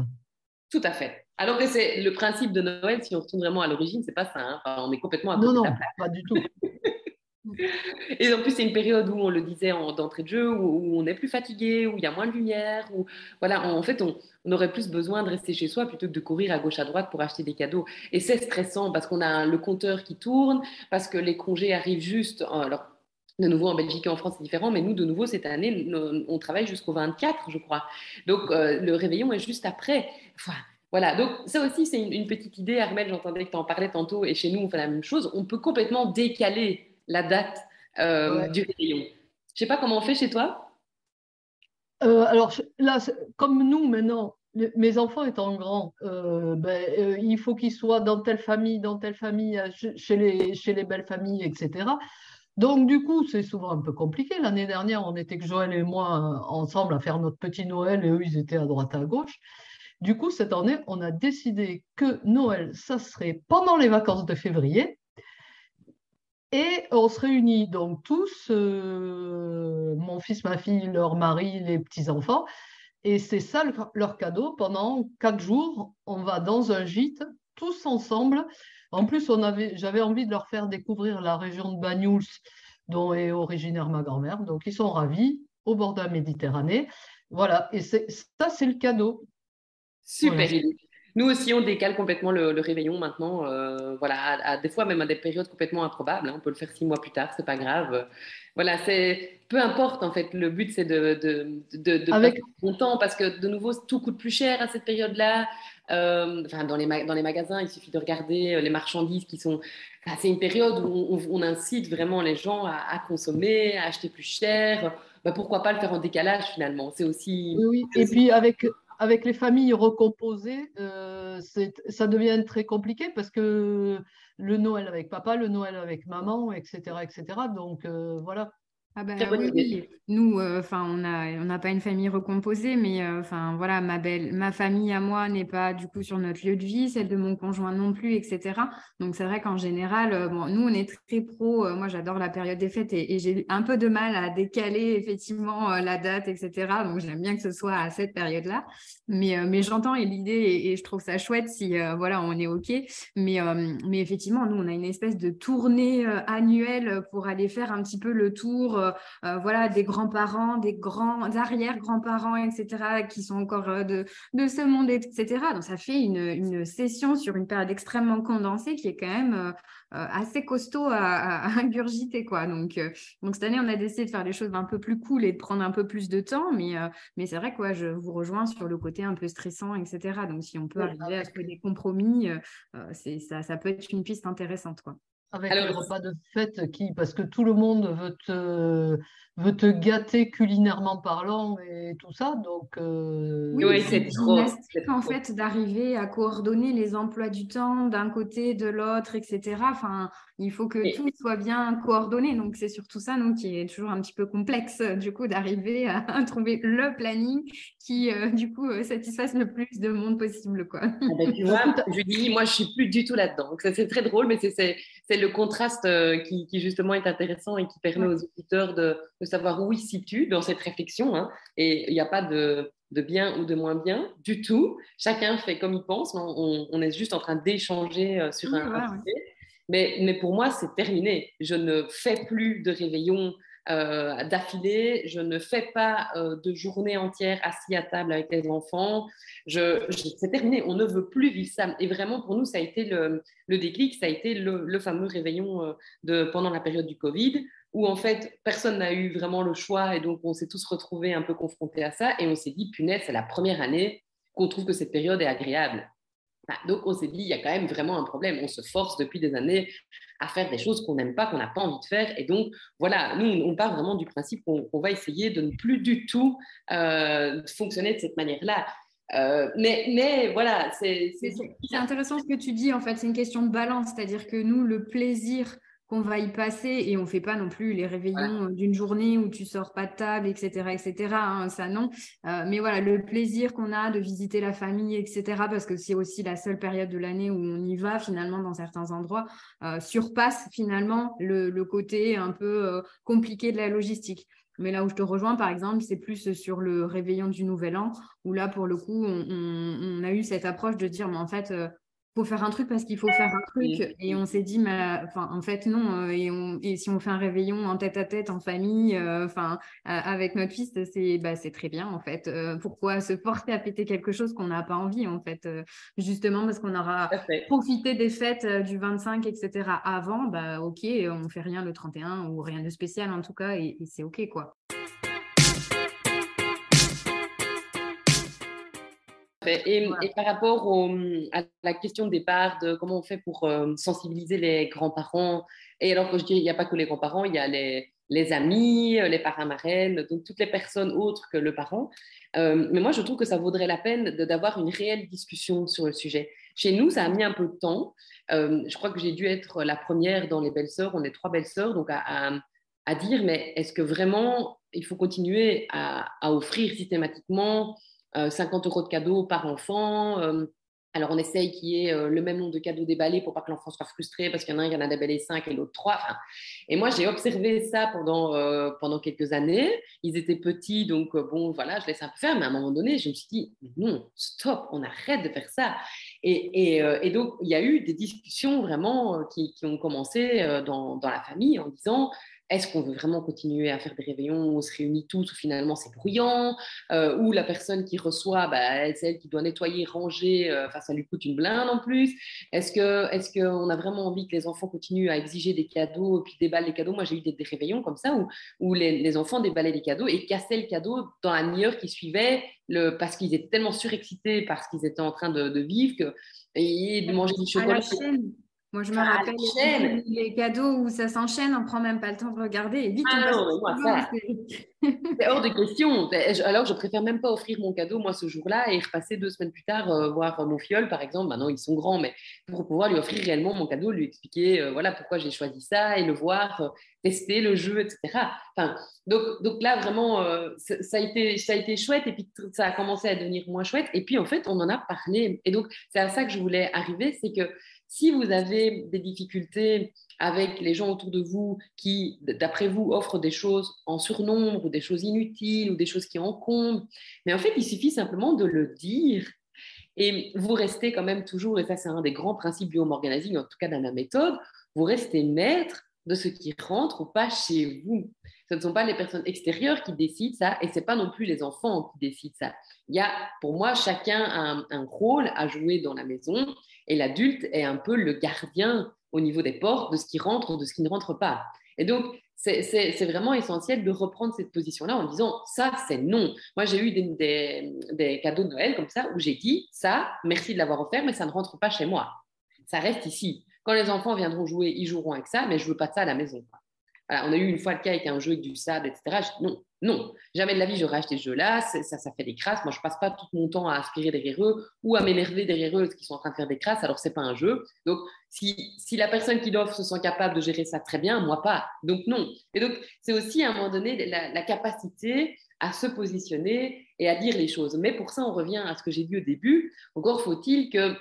Tout à fait. Alors que c'est le principe de Noël, si on retourne vraiment à l'origine, c'est pas ça. Hein. on est complètement à Non, non, pas du tout. [laughs] [laughs] Et en plus, c'est une période où on le disait d'entrée de jeu, où, on est plus fatigué, où il y a moins de lumière, où voilà, en fait, on, aurait plus besoin de rester chez soi plutôt que de courir à gauche à droite pour acheter des cadeaux. Et c'est stressant parce qu'on a le compteur qui tourne, parce que les congés arrivent juste. Alors, de nouveau, en Belgique et en France, c'est différent, mais nous, de nouveau, cette année, on travaille jusqu'au 24, je crois. Donc, euh, le réveillon est juste après. voilà, donc ça aussi, c'est une, petite idée. Armel, j'entendais que tu en parlais tantôt, et chez nous, on fait la même chose. On peut complètement décaler la date euh, du réveillon. Je sais pas comment on fait chez toi. Euh, alors là, comme nous maintenant, mes enfants étant grands, euh, ben, il faut qu'ils soient dans telle famille, dans telle famille, chez les, chez les belles familles, etc. Donc, du coup, c'est souvent un peu compliqué. L'année dernière, on était que Joël et moi ensemble à faire notre petit Noël et eux, ils étaient à droite à gauche. Du coup, cette année, on a décidé que Noël, ça serait pendant les vacances de février. Et on se réunit donc tous, euh, mon fils, ma fille, leur mari, les petits-enfants. Et c'est ça leur cadeau. Pendant quatre jours, on va dans un gîte, tous ensemble. En plus, j'avais envie de leur faire découvrir la région de Banyuls, dont est originaire ma grand-mère. Donc, ils sont ravis, au bord de la Méditerranée. Voilà, et ça, c'est le cadeau. Super nous aussi, on décale complètement le, réveillon maintenant. Euh, voilà, à, des fois même à des périodes complètement improbables. Hein. On peut le faire six mois plus tard, c'est pas grave. Voilà, c'est peu importe en fait. Le but c'est de de, de, de Avec... parce que de nouveau tout coûte plus cher à cette période-là. Euh, enfin, dans les dans les magasins, il suffit de regarder euh, les marchandises qui sont. c'est une période où on, incite vraiment les gens à, à consommer, à acheter plus cher bah, pourquoi pas le faire en décalage finalement C'est aussi. Oui, Et puis avec, avec les familles recomposées, euh, ça devient très compliqué parce que le Noël avec papa, le Noël avec maman, etc. etc. Donc euh, voilà. Ah bah, oui, nous, euh, enfin, on n'a on n'a pas une famille recomposée, mais euh, voilà, ma belle, ma famille à moi n'est pas du coup sur notre lieu de vie, celle de mon conjoint non plus, etc. Donc c'est vrai qu'en général, euh, bon, nous on est très pro. moi, j'adore la période des fêtes et, j'ai un peu de mal à décaler effectivement la date, etc. Donc j'aime bien que ce soit à cette période-là, mais mais j'entends l'idée et, et, je trouve ça chouette si voilà on est ok. Mais mais effectivement, nous on a une espèce de tournée annuelle pour aller faire un petit peu le tour euh, euh, voilà, des grands-parents, des grands arrière-grands-parents, etc., qui sont encore euh, de, de ce monde, etc. Donc, ça fait une, une, session sur une période extrêmement condensée qui est quand même assez costaud à, ingurgiter, quoi. Donc, donc, cette année, on a décidé de faire les choses un peu plus cool et de prendre un peu plus de temps, mais, mais c'est vrai que je vous rejoins sur le côté un peu stressant, etc. Donc, si on peut arriver à trouver des compromis, ça, ça peut être une piste intéressante, quoi. Avec le repas de fête qui, parce que tout le monde veut te, veut te gâter culinairement parlant et tout ça. Donc, euh, oui, c'est trop. en fait d'arriver à coordonner les emplois du temps d'un côté, de l'autre, etc. Enfin, il faut que tout soit bien coordonné. Donc, c'est surtout ça donc, qui est toujours un petit peu complexe, du coup, d'arriver [laughs] à, trouver le planning qui, euh, du coup, euh, satisfasse le plus de monde possible. Quoi. Ah ben, tu vois, [laughs] je dis, moi, je suis plus du tout là-dedans. Donc, c'est très drôle, mais c'est le contraste qui, qui, justement, est intéressant et qui permet aux auditeurs de savoir où il se situe dans cette réflexion. Hein. et il n'y a pas de, bien ou de moins bien du tout. Chacun fait comme il pense. On, est juste en train d'échanger euh, sur un, sujet. Mais, mais, pour moi, c'est terminé. Je ne fais plus de réveillon euh, d'affilée. Je ne fais pas euh, de journée entière assis à table avec les enfants. Je, c'est terminé. On ne veut plus vivre ça. Et vraiment, pour nous, ça a été le, le déclic. Ça a été le, le fameux réveillon de, pendant la période du Covid où en fait personne n'a eu vraiment le choix et donc on s'est tous retrouvés un peu confrontés à ça et on s'est dit punaise c'est la première année qu'on trouve que cette période est agréable. donc on s'est dit il y a quand même vraiment un problème. On se force depuis des années à faire des choses qu'on n'aime pas, qu'on n'a pas envie de faire et donc voilà nous on part vraiment du principe qu'on va essayer de ne plus du tout euh, fonctionner de cette manière-là. Euh, mais, mais voilà, c'est intéressant ce que tu dis. En fait, c'est une question de balance, c'est-à-dire que nous, le plaisir qu'on va y passer et on fait pas non plus les réveillons d'une journée où tu sors pas de table, etc., etc. Hein, ça non. Euh, mais voilà, le plaisir qu'on a de visiter la famille, etc. Parce que c'est aussi la seule période de l'année où on y va finalement dans certains endroits euh, surpasse finalement le, côté un peu euh, compliqué de la logistique. Mais là où je te rejoins, par exemple, c'est plus sur le réveillon du Nouvel An, où là, pour le coup, on, on a eu cette approche de dire, mais en fait, faut faire un truc parce qu'il faut faire un truc. Et on s'est dit, mais, enfin, en fait, non. Euh, et, on, et, si on fait un réveillon en tête à tête, en famille, euh, enfin, avec notre fils, c'est bah, très bien, en fait. Euh, pourquoi se forcer à péter quelque chose qu'on n'a pas envie, en fait Justement parce qu'on aura profité des fêtes du 25, etc. avant, bah, ok, on fait rien le 31 ou rien de spécial, en tout cas, et, et c'est ok, quoi. Et, par rapport à la question de départ de comment on fait pour euh, sensibiliser les grands-parents, et alors que je dis, il n'y a pas que les grands-parents, il y a les, les amis, les parents marraines, donc toutes les personnes autres que le parent. Euh, mais moi, je trouve que ça vaudrait la peine d'avoir une réelle discussion sur le sujet. Chez nous, ça a mis un peu de temps. Euh, je crois que j'ai dû être la première dans les belles-sœurs. On est trois belles-sœurs, donc à, à, dire, mais est-ce que vraiment il faut continuer à, à offrir systématiquement 50 euh, euros de cadeaux par enfant. Euh, alors, on essaye qu'il y ait euh, le même nombre de cadeaux déballés pour pas que l'enfant soit frustré parce qu'il y en a un qui en a déballé 5 et l'autre 3. et moi, j'ai observé ça pendant, pendant quelques années. Ils étaient petits, donc bon, voilà, je laisse un peu faire. Mais à un moment donné, je me suis dit, non, stop, on arrête de faire ça. Et, et, donc, il y a eu des discussions vraiment qui, qui ont commencé dans, dans, la famille en disant, est-ce qu'on veut vraiment continuer à faire des réveillons où on se réunit tous, ou finalement c'est bruyant, euh, ou la personne qui reçoit, bah, c'est elle qui doit nettoyer, ranger, euh, enfin ça lui coûte une blinde en plus. Est-ce qu'on a vraiment envie que les enfants continuent à exiger des cadeaux, et puis déballent les cadeaux? Moi j'ai eu des, réveillons comme ça où, où les, enfants déballaient les cadeaux et cassaient le cadeau dans la demi-heure qui suivait, le, parce qu'ils étaient tellement surexcités parce qu'ils étaient en train de, vivre que, et de manger du chocolat. Moi, je me rappelle les, cadeaux où ça s'enchaîne, on prend même pas le temps de regarder et vite on ah passe non, c'est hors de question. Alors, je préfère même pas offrir mon cadeau, moi, ce jour-là, et repasser deux semaines plus tard euh, voir mon fiole, par exemple. Maintenant, ils sont grands, mais pour pouvoir lui offrir réellement mon cadeau, lui expliquer euh, voilà pourquoi j'ai choisi ça et le voir, euh, tester le jeu, etc. Enfin, donc, donc là, vraiment, ça, a été, ça a été chouette, et puis ça a commencé à devenir moins chouette. Et puis, en fait, on en a parlé. Et donc, c'est à ça que je voulais arriver, c'est que si vous avez des difficultés avec les gens autour de vous qui, d'après vous, offrent des choses en surnombre ou des choses inutiles ou des choses qui encombrent, mais en fait, il suffit simplement de le dire. Et vous restez quand même toujours, et ça c'est un des grands principes du home organizing, en tout cas dans ma méthode, vous restez maître de ce qui rentre ou pas chez vous. Ce ne sont pas les personnes extérieures qui décident ça, et ce n'est pas non plus les enfants qui décident ça. Il y a, pour moi, chacun a un rôle à jouer dans la maison, et l'adulte est un peu le gardien au niveau des portes de ce qui rentre ou de ce qui ne rentre pas. Et donc, c'est vraiment essentiel de reprendre cette position-là en disant ça, c'est non. Moi, j'ai eu des, cadeaux de Noël comme ça où j'ai dit ça, merci de l'avoir offert, mais ça ne rentre pas chez moi. Ça reste ici. Quand les enfants viendront jouer, ils joueront avec ça, mais je veux pas de ça à la maison on a eu une fois le cas avec un jeu avec du sable, etc. non, non, jamais de la vie j'aurais acheté ce jeu-là, ça, ça fait des crasses. Moi, je passe pas tout mon temps à aspirer derrière eux ou à m'énerver derrière eux parce qu'ils sont en train de faire des crasses, alors c'est pas un jeu. Donc, si, si la personne qui l'offre se sent capable de gérer ça très bien, moi pas. Donc, non. Et donc, c'est aussi à un moment donné la, capacité à se positionner et à dire les choses. Mais pour ça, on revient à ce que j'ai dit au début. Encore faut-il que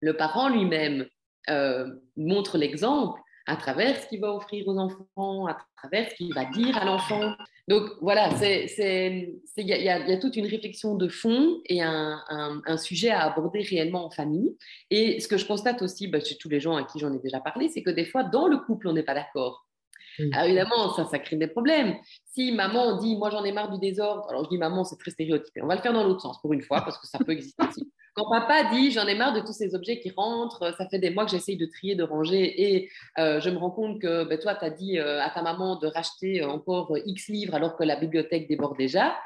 le parent lui-même euh, montre l'exemple à travers ce qu'il va offrir aux enfants, à travers ce qu'il va dire à l'enfant. Donc voilà, il y, y, a toute une réflexion de fond et un, un, sujet à aborder réellement en famille. Et ce que je constate aussi bah, chez tous les gens à qui j'en ai déjà parlé, c'est que des fois, dans le couple, on n'est pas d'accord. Alors évidemment, ça, ça crée des problèmes. Si maman dit, moi j'en ai marre du désordre, alors je dis maman, c'est très stéréotypé. On va le faire dans l'autre sens pour une fois, parce que ça peut exister aussi. Quand papa dit j'en ai marre de tous ces objets qui rentrent, ça fait des mois que j'essaye de trier, de ranger et euh, je me rends compte que ben, toi, tu as dit euh, à ta maman de racheter encore X livres alors que la bibliothèque déborde déjà.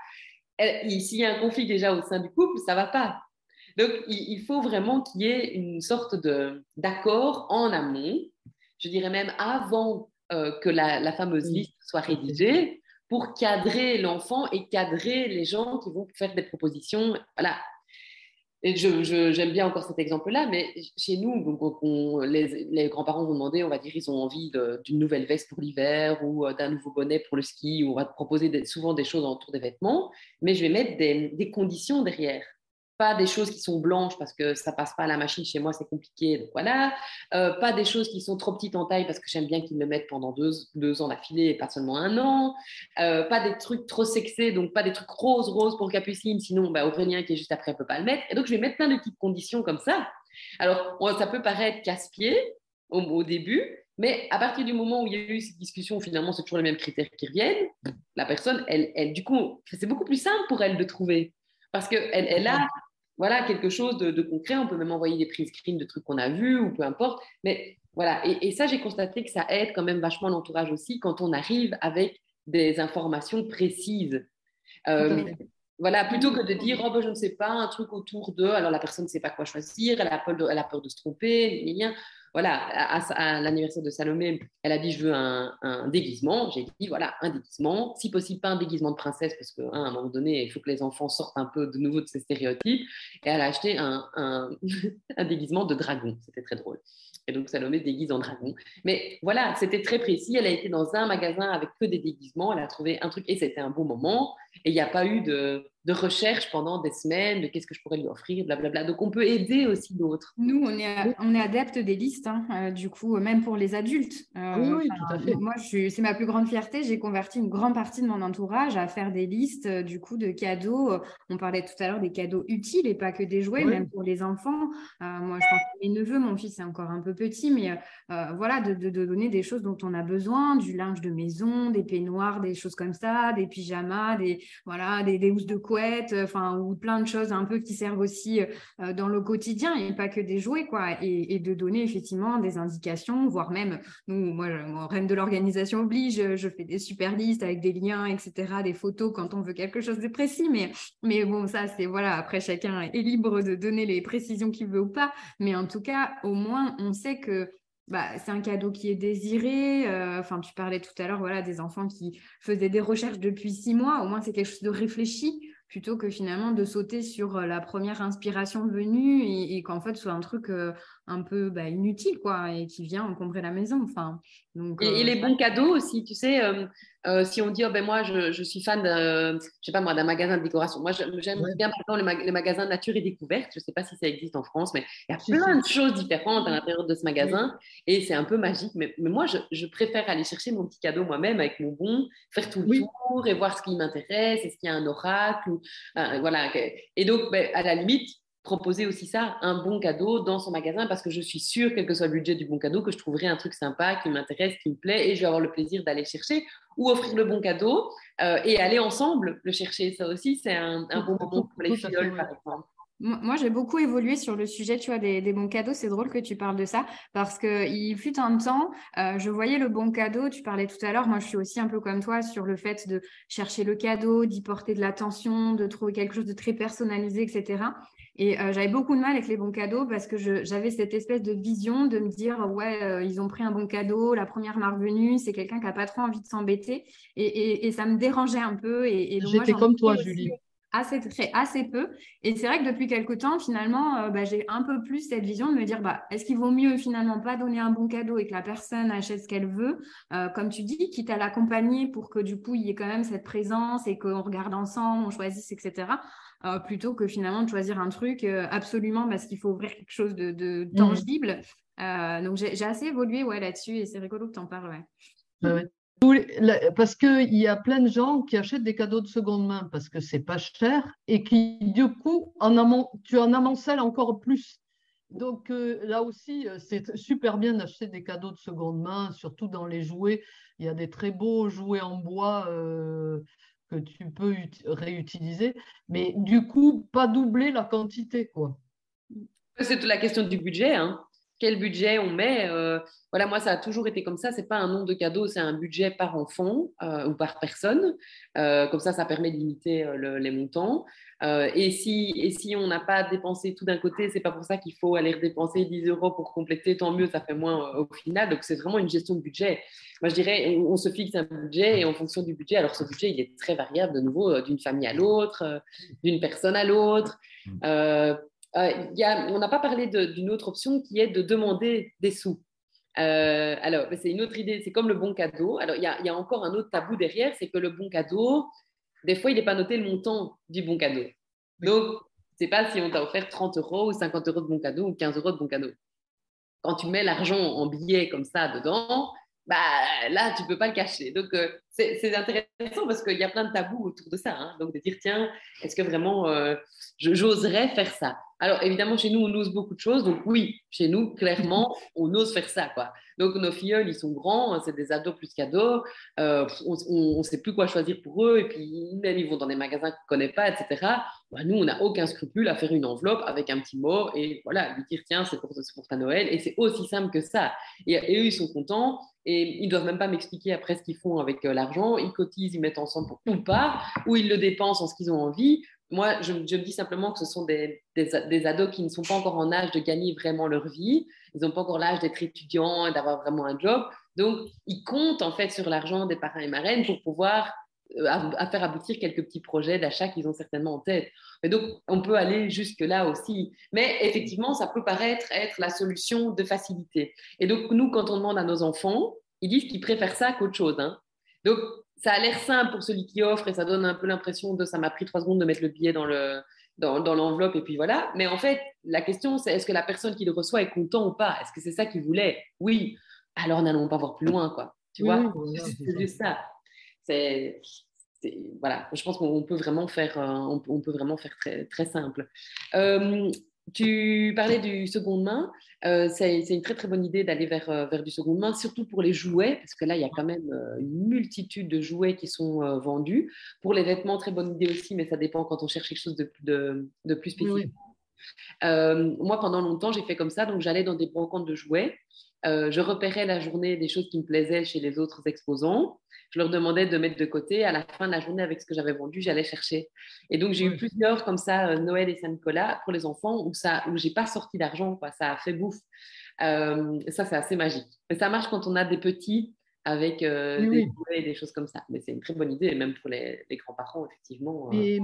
S'il y a un conflit déjà au sein du couple, ça va pas. Donc, il, faut vraiment qu'il y ait une sorte d'accord en amont, je dirais même avant euh, que la, la, fameuse liste soit rédigée, pour cadrer l'enfant et cadrer les gens qui vont faire des propositions. Voilà, et j'aime je, bien encore cet exemple-là, mais chez nous, les, grands-parents vont demander, on va dire, ils ont envie d'une nouvelle veste pour l'hiver ou euh, d'un nouveau bonnet pour le ski, ou on va te proposer souvent des choses autour des vêtements, mais je vais mettre des conditions derrière pas des choses qui sont blanches parce que ça passe pas à la machine chez moi, c'est compliqué, donc voilà. Euh, pas des choses qui sont trop petites en taille parce que j'aime bien qu'ils me mettent pendant deux, deux ans d'affilée et pas seulement un an. Euh, pas des trucs trop sexés, donc pas des trucs roses, roses pour Capucine, sinon bah, Aurélien qui est juste après ne peut pas le mettre. Et donc je vais mettre plein de petites conditions comme ça. Alors ça peut paraître casse-pied au, début, mais à partir du moment où il y a eu cette discussion, finalement, c'est toujours les mêmes critères qui reviennent. La personne, elle, elle du coup, c'est beaucoup plus simple pour elle de trouver. Parce qu'elle elle a voilà, quelque chose de, concret. On peut même envoyer des print screens de trucs qu'on a vus ou peu importe. Mais voilà, et, ça, j'ai constaté que ça aide quand même vachement l'entourage aussi quand on arrive avec des informations précises. Euh, voilà, plutôt que de dire, oh, ben, je ne sais pas, un truc autour de, alors la personne ne sait pas quoi choisir, elle a peur de, elle a peur de se tromper, voilà, à, l'anniversaire de Salomé, elle a dit je veux un, déguisement. J'ai dit voilà, un déguisement. Si possible, pas un déguisement de princesse, parce qu'à hein, un moment donné, il faut que les enfants sortent un peu de nouveau de ces stéréotypes. Et elle a acheté un, [laughs] un déguisement de dragon. C'était très drôle. Et donc Salomé déguise en dragon. Mais voilà, c'était très précis. Elle a été dans un magasin avec que des déguisements. Elle a trouvé un truc et c'était un bon moment. Et il n'y a pas eu de, de recherche pendant des semaines de qu'est-ce que je pourrais lui offrir, blablabla. Donc, on peut aider aussi d'autres. Nous, on est, on est adeptes des listes, hein, euh, du coup, même pour les adultes. Euh, oui, tout à fait. Moi, c'est ma plus grande fierté. J'ai converti une grande partie de mon entourage à faire des listes, euh, du coup, de cadeaux. On parlait tout à l'heure des cadeaux utiles et pas que des jouets, même pour les enfants. moi, je pense que mes neveux, mon fils est encore un peu petit, mais voilà, de, de, donner des choses dont on a besoin, du linge de maison, des peignoirs, des choses comme ça, des pyjamas, des, voilà, des, des housses de couette euh, enfin, ou plein de choses un peu qui servent aussi euh, dans le quotidien et pas que des jouets, quoi. Et, de donner effectivement des indications, voire même, nous, moi, reine de l'organisation oblige, je fais des super listes avec des liens, etc., des photos quand on veut quelque chose de précis. Mais, mais bon, ça, c'est voilà, après, chacun est libre de donner les précisions qu'il veut ou pas. Mais en tout cas, au moins, on sait que bah, c'est un cadeau qui est désiré. Euh, enfin, tu parlais tout à l'heure, voilà, des enfants qui faisaient des recherches depuis six mois. Au moins, c'est quelque chose de réfléchi plutôt que finalement de sauter sur euh, la première inspiration venue et, qu'en fait, soit un truc euh, un peu bah, inutile, quoi, et qui vient encombrer la maison. Enfin, donc, et, les bons cadeaux aussi, tu sais, euh, si on dit, oh, ben moi, je, suis fan de, je sais pas moi, d'un magasin de décoration. Moi, j'aime bien par exemple les, magasins nature et découverte. Je sais pas si ça existe en France, mais il y a plein de choses différentes à l'intérieur de ce magasin et c'est un peu magique. Mais, mais moi, je, préfère aller chercher mon petit cadeau moi-même avec mon bon, faire tout le tour et voir ce qui m'intéresse, est-ce qu'il y a un oracle, ou, voilà. Et donc, ben, à la limite, proposer aussi ça, un bon cadeau dans son magasin, parce que je suis sûre, quel que soit le budget du bon cadeau, que je trouverai un truc sympa, qui m'intéresse, qui me plaît, et je vais avoir le plaisir d'aller chercher, ou offrir le bon cadeau euh, et aller ensemble le chercher. Ça aussi, c'est un, bon moment pour les fioles, par exemple. Moi, j'ai beaucoup évolué sur le sujet, tu vois, des, bons cadeaux. C'est drôle que tu parles de ça parce qu'il fut un temps, euh, je voyais le bon cadeau. Tu parlais tout à l'heure. Moi, je suis aussi un peu comme toi sur le fait de chercher le cadeau, d'y porter de l'attention, de trouver quelque chose de très personnalisé, etc. Et euh, j'avais beaucoup de mal avec les bons cadeaux parce que j'avais cette espèce de vision de me dire ouais, euh, ils ont pris un bon cadeau, la première marque venue, c'est quelqu'un qui n'a pas trop envie de s'embêter. Et, et, ça me dérangeait un peu. Et, J'étais comme toi, Julie. Assez, très, assez peu. Et c'est vrai que depuis quelques temps, finalement, euh, bah, j'ai un peu plus cette vision de me dire bah, est-ce qu'il vaut mieux finalement pas donner un bon cadeau et que la personne achète ce qu'elle veut, comme tu dis, quitte à l'accompagner pour que du coup il y ait quand même cette présence et qu'on regarde ensemble, on choisisse, etc. Euh, plutôt que finalement de choisir un truc euh, absolument parce qu'il faut ouvrir quelque chose de, mmh. tangible. Euh, donc j'ai assez évolué ouais, là-dessus et c'est rigolo que tu en parles. Parce qu'il y a plein de gens qui achètent des cadeaux de seconde main parce que c'est pas cher et qui, du coup, en tu en amoncelles encore plus. Donc là aussi, c'est super bien d'acheter des cadeaux de seconde main, surtout dans les jouets. Il y a des très beaux jouets en bois que tu peux réutiliser, mais du coup, pas doubler la quantité. quoi. C'est toute la question du budget. Hein. Quel budget on met euh, Voilà, moi, ça a toujours été comme ça. C'est pas un nombre de cadeaux, c'est un budget par enfant euh, ou par personne. Euh, comme ça, ça permet de limiter les montants. et, si, et si on n'a pas dépensé tout d'un côté, c'est pas pour ça qu'il faut aller dépenser 10 euros pour compléter. Tant mieux, ça fait moins au final. Donc, c'est vraiment une gestion de budget. Moi, je dirais, on, se fixe un budget et en fonction du budget, alors ce budget, il est très variable de nouveau d'une famille à l'autre, d'une personne à l'autre. Euh, y a, on n'a pas parlé d'une autre option qui est de demander des sous. Euh, alors, c'est une autre idée, c'est comme le bon cadeau. Alors, il y, a, encore un autre tabou derrière, c'est que le bon cadeau, des fois, il n'est pas noté le montant du bon cadeau. Donc, c'est pas si on t'a offert 30 euros ou 50 euros de bon cadeau ou 15 euros de bon cadeau. Quand tu mets l'argent en billets comme ça dedans, bah, là, tu peux pas le cacher. Donc, euh, c'est intéressant parce qu'il y a plein de tabous autour de ça. Hein. Donc, de dire, tiens, est-ce que vraiment j'oserais faire ça? Alors, évidemment, chez nous, on ose beaucoup de choses. Donc, oui, chez nous, clairement, [laughs] on ose faire ça. Quoi. Donc, nos filles, ils sont grands, c'est des ados plus qu'ados. Euh, on ne sait plus quoi choisir pour eux. Et puis, même, ils vont dans des magasins qu'on ne connaît pas, etc. Bah, nous, on n'a aucun scrupule à faire une enveloppe avec un petit mot et voilà, lui dire, tiens, c'est pour, pour ta Noël. Et c'est aussi simple que ça. Et, eux, ils sont contents. Et ils ne doivent même pas m'expliquer après ce qu'ils font avec euh, l'argent. Ils cotisent, ils mettent ensemble pour ou pas, ou ils le dépensent en ce qu'ils ont envie moi, je, me dis simplement que ce sont des, des, ados qui ne sont pas encore en âge de gagner vraiment leur vie. Ils n'ont pas encore l'âge d'être étudiants et d'avoir vraiment un job. Donc, ils comptent en fait sur l'argent des parents et marraines pour pouvoir euh, faire aboutir quelques petits projets d'achat qu'ils ont certainement en tête. Et donc, on peut aller jusque-là aussi. Mais effectivement, ça peut paraître être la solution de facilité. Et donc, nous, quand on demande à nos enfants, ils disent qu'ils préfèrent ça qu'autre chose. Hein. Donc, ça a l'air simple pour celui qui offre et ça donne un peu l'impression de ça m'a pris trois secondes de mettre le billet dans le dans, l'enveloppe et puis voilà. Mais en fait, la question c'est est-ce que la personne qui le reçoit est content ou pas? Est-ce que c'est ça qu'il voulait? Oui. Alors n'allons pas voir plus loin, quoi. Tu vois? C'est juste ça. C'est voilà. Je pense qu'on peut vraiment faire euh, on, peut vraiment faire très très simple. Euh, tu parlais du seconde main. Euh, c'est une très très bonne idée d'aller vers, euh, vers du seconde main, surtout pour les jouets, parce que là, il y a quand même euh, une multitude de jouets qui sont vendus. Pour les vêtements, très bonne idée aussi, mais ça dépend quand on cherche quelque chose de, de, de plus spécifique. moi, pendant longtemps, j'ai fait comme ça. Donc, j'allais dans des brocantes de jouets. Je repérais la journée des choses qui me plaisaient chez les autres exposants. Je leur demandais de mettre de côté. À la fin de la journée, avec ce que j'avais vendu, j'allais chercher. Et donc, j'ai eu plusieurs comme ça, Noël et Saint-Nicolas, pour les enfants, où, ça, où j'ai pas sorti d'argent. Ça a fait bouffe. ça, c'est assez magique. Mais ça marche quand on a des petits avec euh, des et des choses comme ça. Mais c'est une très bonne idée, même pour les, grands-parents, effectivement. Euh.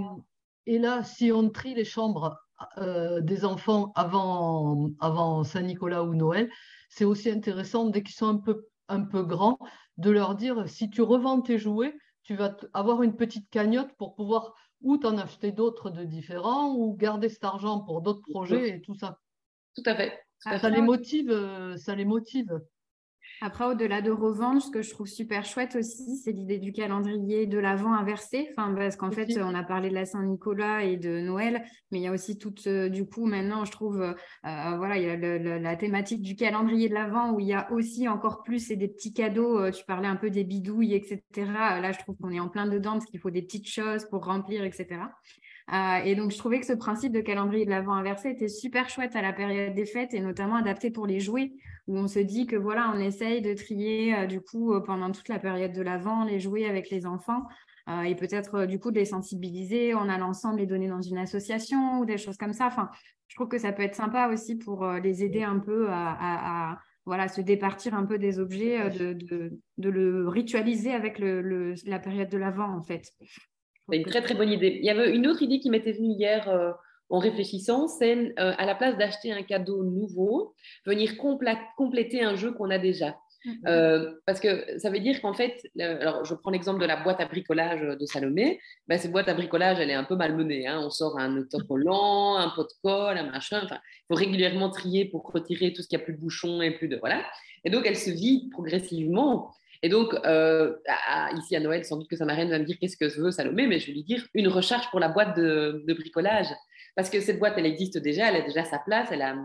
Et, là, si on trie les chambres euh, des enfants avant, avant Saint-Nicolas ou Noël, c'est aussi intéressant, dès qu'ils sont un peu, un peu grands, de leur dire, si tu revends tes jouets, tu vas avoir une petite cagnotte pour pouvoir ou t'en acheter d'autres de différents ou garder cet argent pour d'autres projets et tout ça. Tout à fait. ça, les motive, ça les motive. Après, au-delà de revendre, ce que je trouve super chouette aussi, c'est l'idée du calendrier de l'avant inversé. Enfin, parce qu'en fait, on a parlé de la Saint-Nicolas et de Noël, mais il y a aussi tout, euh, du coup, maintenant, je trouve, euh, euh, voilà, il y a la thématique du calendrier de l'avant où il y a aussi encore plus et des petits cadeaux. tu parlais un peu des bidouilles, etc. Là, je trouve qu'on est en plein dedans parce qu'il faut des petites choses pour remplir, etc. et donc, je trouvais que ce principe de calendrier de l'avant inversé était super chouette à la période des fêtes et notamment adapté pour les jouets où on se dit que voilà, on essaye de trier euh, du coup euh, pendant toute la période de l'avant, les jouer avec les enfants euh, et peut-être du coup de les sensibiliser en allant ensemble les donner dans une association ou des choses comme ça. Enfin, je trouve que ça peut être sympa aussi pour les aider un peu à, voilà, se départir un peu des objets, de, le ritualiser avec la période de l'avant en fait. C'est une très très bonne idée. Il y avait une autre idée qui m'était venue hier en réfléchissant, c'est euh, à la place d'acheter un cadeau nouveau, venir compléter un jeu qu'on a déjà. Mm-hmm. Euh, parce que ça veut dire qu'en fait, alors je prends l'exemple de la boîte à bricolage de Salomé. Ben, cette boîte à bricolage, elle est un peu malmenée. Hein. On sort un autocollant, un pot de colle, un machin. Enfin, il faut régulièrement trier pour retirer tout ce qui a plus de bouchons et plus de voilà. Et donc, elle se vide progressivement. Et donc, euh, ici à Noël, sans doute que sa marraine va me dire qu'est-ce que je veux, Salomé, mais je vais lui dire une recharge pour la boîte de bricolage. Parce que cette boîte, elle existe déjà, elle a déjà sa place, elle,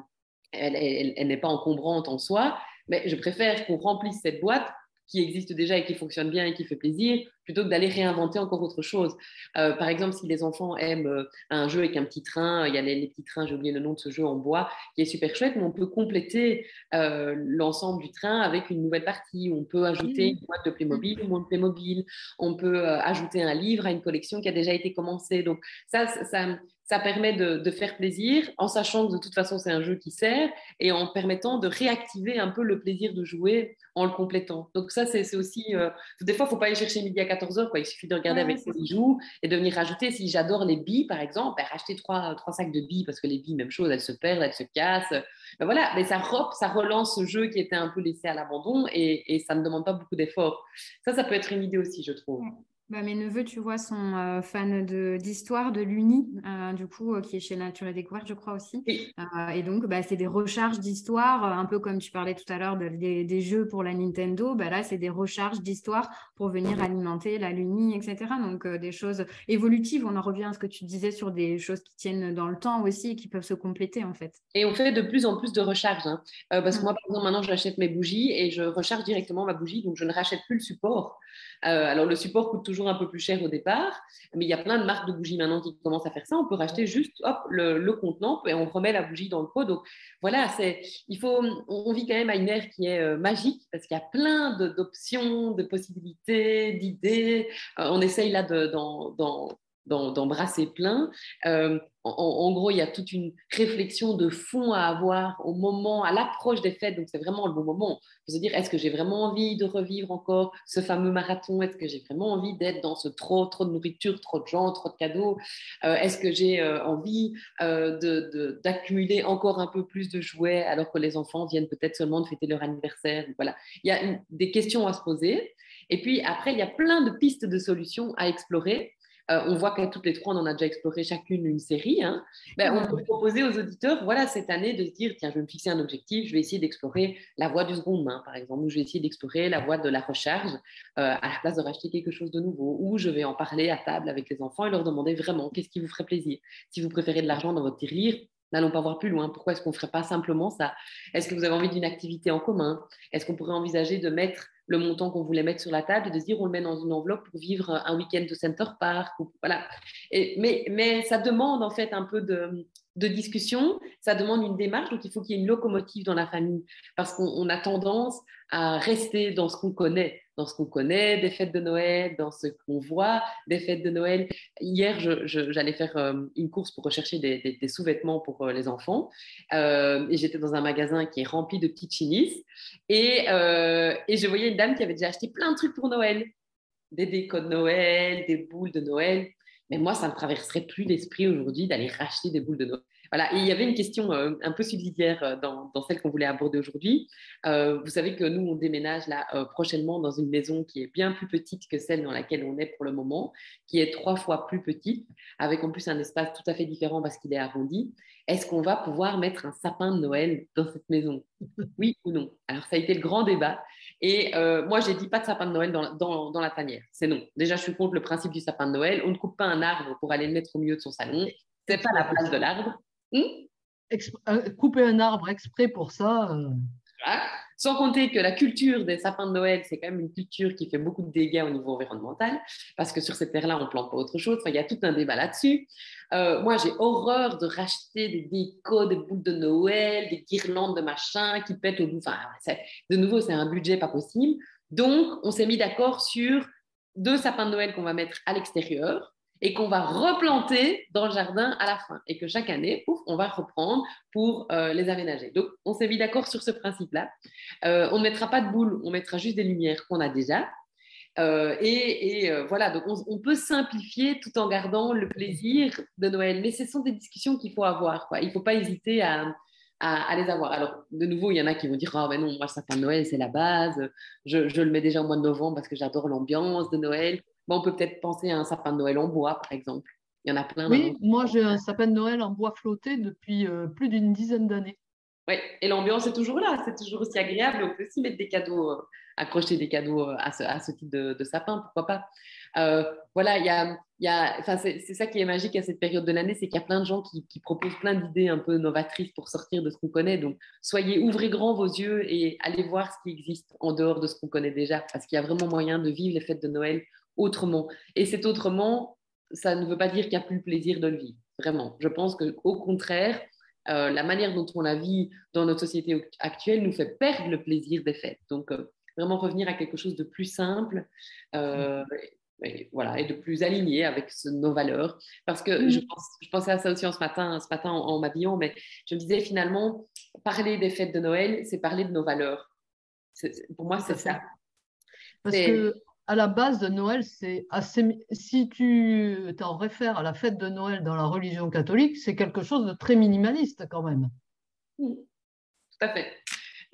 elle n'est pas encombrante en soi, mais je préfère qu'on remplisse cette boîte qui existe déjà et qui fonctionne bien et qui fait plaisir, plutôt que d'aller réinventer encore autre chose. Euh, par exemple, si les enfants aiment euh, un jeu avec un petit train, il y a les, petits trains, j'ai oublié le nom de ce jeu en bois, qui est super chouette, mais on peut compléter euh, l'ensemble du train avec une nouvelle partie. On peut ajouter une boîte de Playmobil, une boîte de Playmobil. On peut ajouter un livre à une collection qui a déjà été commencée. Donc ça, ça, ça permet de, faire plaisir en sachant que de toute façon c'est un jeu qui sert et en permettant de réactiver un peu le plaisir de jouer en le complétant. Donc ça c'est aussi, euh, des fois il ne faut pas aller chercher midi à 14h, quoi. il suffit de regarder avec ses bijoux et de venir rajouter, si j'adore les billes par exemple, ben, racheter trois, trois sacs de billes parce que les billes, même chose, elles se perdent, elles se cassent. Ben, voilà, mais ça, ça relance ce jeu qui était un peu laissé à l'abandon et, et ça ne demande pas beaucoup d'efforts. Ça, ça peut être une idée aussi, je trouve. Bah, mes neveux, tu vois, sont euh, fans d'histoire, de, l'Uni, euh, du coup, euh, qui est chez Nature et Découverte, je crois aussi. et donc, bah, c'est des recharges d'histoire, un peu comme tu parlais tout à l'heure des, jeux pour la Nintendo. Bah, là, c'est des recharges d'histoire pour venir alimenter la Luni, etc. Donc, des choses évolutives. On en revient à ce que tu disais sur des choses qui tiennent dans le temps aussi et qui peuvent se compléter, en fait. Et on fait de plus en plus de recharges. Hein. parce que moi, par exemple, maintenant, j'achète mes bougies et je recharge directement ma bougie. Donc, je ne rachète plus le support. alors, le support coûte toujours un peu plus cher au départ, mais il y a plein de marques de bougies maintenant qui commencent à faire ça. On peut racheter juste hop, le, contenant et on remet la bougie dans le pot. Donc voilà, c'est, il faut, on vit quand même à une ère qui est euh, magique parce qu'il y a plein d'options, de, possibilités, d'idées. Euh, on essaye là de, d'embrasser plein. Euh, en, gros, il y a toute une réflexion de fond à avoir au moment, à l'approche des fêtes. Donc, c'est vraiment le bon moment. Vous se dire, est-ce que j'ai vraiment envie de revivre encore ce fameux marathon? Est-ce que j'ai vraiment envie d'être dans ce trop, trop de nourriture, trop de gens, trop de cadeaux? Euh, Est-ce que j'ai euh, envie d'accumuler encore un peu plus de jouets alors que les enfants viennent peut-être seulement de fêter leur anniversaire? Voilà. Il y a des questions à se poser. Et puis après, il y a plein de pistes de solutions à explorer. Euh, on voit qu'à toutes les trois, on en a déjà exploré chacune une série. Hein. Ben, on peut proposer aux auditeurs, voilà, cette année, de se dire, tiens, je vais me fixer un objectif, je vais essayer d'explorer la voie du second main, par exemple, ou je vais essayer d'explorer la voie de la recharge euh, à la place de racheter quelque chose de nouveau, ou je vais en parler à table avec les enfants et leur demander vraiment qu'est-ce qui vous ferait plaisir? Si vous préférez de l'argent dans votre tirelire, N'allons pas voir plus loin. Pourquoi est-ce qu'on ne ferait pas simplement ça? Est-ce que vous avez envie d'une activité en commun? Est-ce qu'on pourrait envisager de mettre le montant qu'on voulait mettre sur la table et de dire on le met dans une enveloppe pour vivre un week-end de Center Park. voilà. Mais, mais ça demande en fait un peu de, de discussion, ça demande une démarche, donc il faut qu'il y ait une locomotive dans la famille, parce qu'on a tendance à rester dans ce qu'on connaît, dans ce qu'on connaît des fêtes de Noël, dans ce qu'on voit des fêtes de Noël. Hier, j'allais faire euh, une course pour rechercher des, sous-vêtements pour euh, les enfants, euh, et j'étais dans un magasin qui est rempli de petites et, et je voyais une dame qui avait déjà acheté plein de trucs pour Noël, des décos de Noël, des boules de Noël. Mais moi, ça ne me traverserait plus l'esprit aujourd'hui d'aller racheter des boules de Noël. Voilà, il y avait une question euh, un peu subsidiaire euh, dans, celle qu'on voulait aborder aujourd'hui. Euh, vous savez que nous, on déménage là prochainement dans une maison qui est bien plus petite que celle dans laquelle on est pour le moment, qui est trois fois plus petite, avec en plus un espace tout à fait différent parce qu'il est arrondi. Est-ce qu'on va pouvoir mettre un sapin de Noël dans cette maison? Oui ou non? Alors, ça a été le grand débat. Et moi, j'ai dit pas de sapin de Noël dans, dans, dans la tanière. C'est non. Déjà, je suis contre le principe du sapin de Noël. On ne coupe pas un arbre pour aller le mettre au milieu de son salon. C'est pas la place de l'arbre. Hmm? Euh, couper un arbre exprès pour ça. Euh. Sans compter que la culture des sapins de Noël, c'est quand même une culture qui fait beaucoup de dégâts au niveau environnemental, parce que sur cette terre-là, on ne plante pas autre chose. Enfin, il y a tout un débat là-dessus. Euh, moi, j'ai horreur de racheter des décos, des boules de Noël, des guirlandes de machin qui pètent au bout. Enfin, de nouveau, c'est un budget pas possible. Donc, on s'est mis d'accord sur deux sapins de Noël qu'on va mettre à l'extérieur et qu'on va replanter dans le jardin à la fin et que chaque année, on va reprendre pour euh, les aménager. Donc, on s'est mis d'accord sur ce principe-là. Euh, on ne mettra pas de boules, on mettra juste des lumières qu'on a déjà. Euh, et, voilà, donc on, peut simplifier tout en gardant le plaisir de Noël. Mais ce sont des discussions qu'il faut avoir. Il ne faut pas hésiter à, les avoir. Alors, de nouveau, il y en a qui vont dire Ah, ben non, moi, le sapin de Noël, c'est la base. Je, le mets déjà au mois de novembre parce que j'adore l'ambiance de Noël on peut peut-être penser à un sapin de Noël en bois, par exemple. Il y en a plein. Oui, moi j'ai un sapin de Noël en bois flotté depuis euh, plus d'une dizaine d'années. Oui, et l'ambiance est toujours là, c'est toujours aussi agréable. On peut aussi mettre des cadeaux, euh, accrocher des cadeaux euh, à, ce, type de, sapin, pourquoi pas. voilà, il y a, y a c'est, ça qui est magique à cette période de l'année, c'est qu'il y a plein de gens qui, qui proposent plein d'idées un peu novatrices pour sortir de ce qu'on connaît. Donc, soyez, ouvrez grand vos yeux et allez voir ce qui existe en dehors de ce qu'on connaît déjà, parce qu'il y a vraiment moyen de vivre les fêtes de Noël autrement. Et cet autrement, ça ne veut pas dire qu'il n'y a plus le plaisir de le vivre. Vraiment. Je pense qu'au contraire, euh, la manière dont on la vit dans notre société actuelle nous fait perdre le plaisir des fêtes. Donc, euh, vraiment revenir à quelque chose de plus simple. Euh, et, voilà, et de plus aligné avec nos valeurs. Parce que je, pensais à ça aussi en ce matin, ce matin en, m'habillant, mais je me disais finalement, parler des fêtes de Noël, c'est parler de nos valeurs. pour moi, c'est ça. Parce que à la base de Noël, c'est assez. Si tu t'en réfères à la fête de Noël dans la religion catholique, c'est quelque chose de très minimaliste quand même. tout à fait.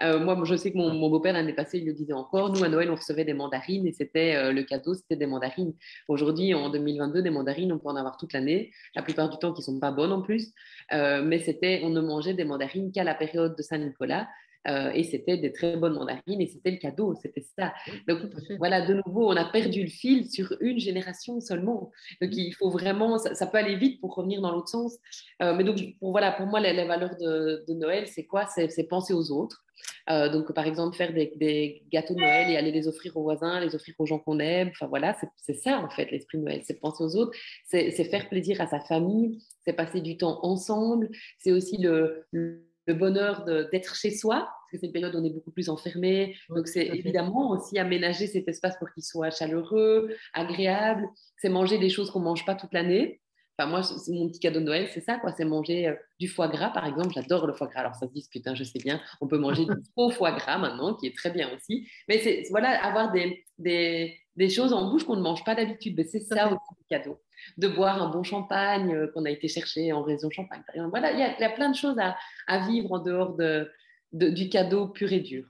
Euh, moi, je sais que mon, beau-père l'année passée, il le disait encore. Nous, à Noël, on recevait des mandarines et c'était euh, le cadeau, c'était des mandarines. Aujourd'hui, en 2022, des mandarines, on peut en avoir toute l'année, la plupart du temps qui sont pas bonnes en plus. Euh, mais c'était, on ne mangeait des mandarines qu'à la période de Saint-Nicolas. Euh, et c'était des très bonnes mandarines et c'était le cadeau, c'était ça. Donc voilà, de nouveau, on a perdu le fil sur une génération seulement. Donc il faut vraiment, ça, peut aller vite pour revenir dans l'autre sens. Euh, mais donc pour, voilà, pour moi, les, valeurs de, Noël, c'est quoi? C'est penser aux autres. Euh, donc, par exemple, faire des, gâteaux de Noël et aller les offrir aux voisins, les offrir aux gens qu'on aime. Enfin, voilà, c'est ça, en fait, l'esprit de Noël. C'est penser aux autres, c'est faire plaisir à sa famille, c'est passer du temps ensemble, c'est aussi le le bonheur d'être chez soi, parce que c'est une période où on est beaucoup plus enfermé. Donc, c'est évidemment aussi aménager cet espace pour qu'il soit chaleureux, agréable. C'est manger des choses qu'on ne mange pas toute l'année. Enfin, moi, c'est mon petit cadeau de Noël, c'est ça, quoi. C'est manger euh, du foie gras, par exemple. J'adore le foie gras. Alors, ça se discute, hein, je sais bien. On peut manger du faux foie gras maintenant, qui est très bien aussi. Mais c'est, voilà, avoir des, des, des choses en bouche qu'on ne mange pas d'habitude. C'est ça aussi le cadeau de boire un bon champagne euh, qu'on a été chercher en région champagne. Voilà, il y, a, plein de choses à, vivre en dehors de, du cadeau pur et dur.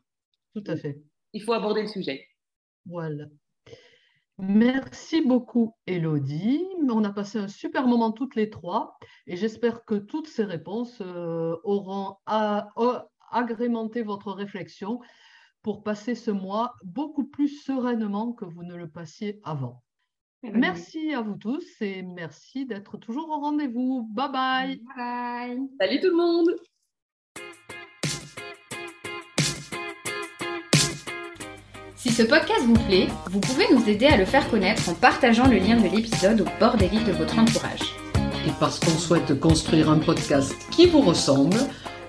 Tout à fait. Il faut aborder le sujet. Voilà. Merci beaucoup, Elodie. On a passé un super moment toutes les trois et j'espère que toutes ces réponses euh, auront agrémenté votre réflexion pour passer ce mois beaucoup plus sereinement que vous ne le passiez avant. Merci à vous tous et merci d'être toujours au rendez-vous. Bye bye. Bye. Salut tout le monde. Si ce podcast vous plaît, vous pouvez nous aider à le faire connaître en partageant le lien de l'épisode au bord des livres de votre entourage. Et parce qu'on souhaite construire un podcast qui vous ressemble,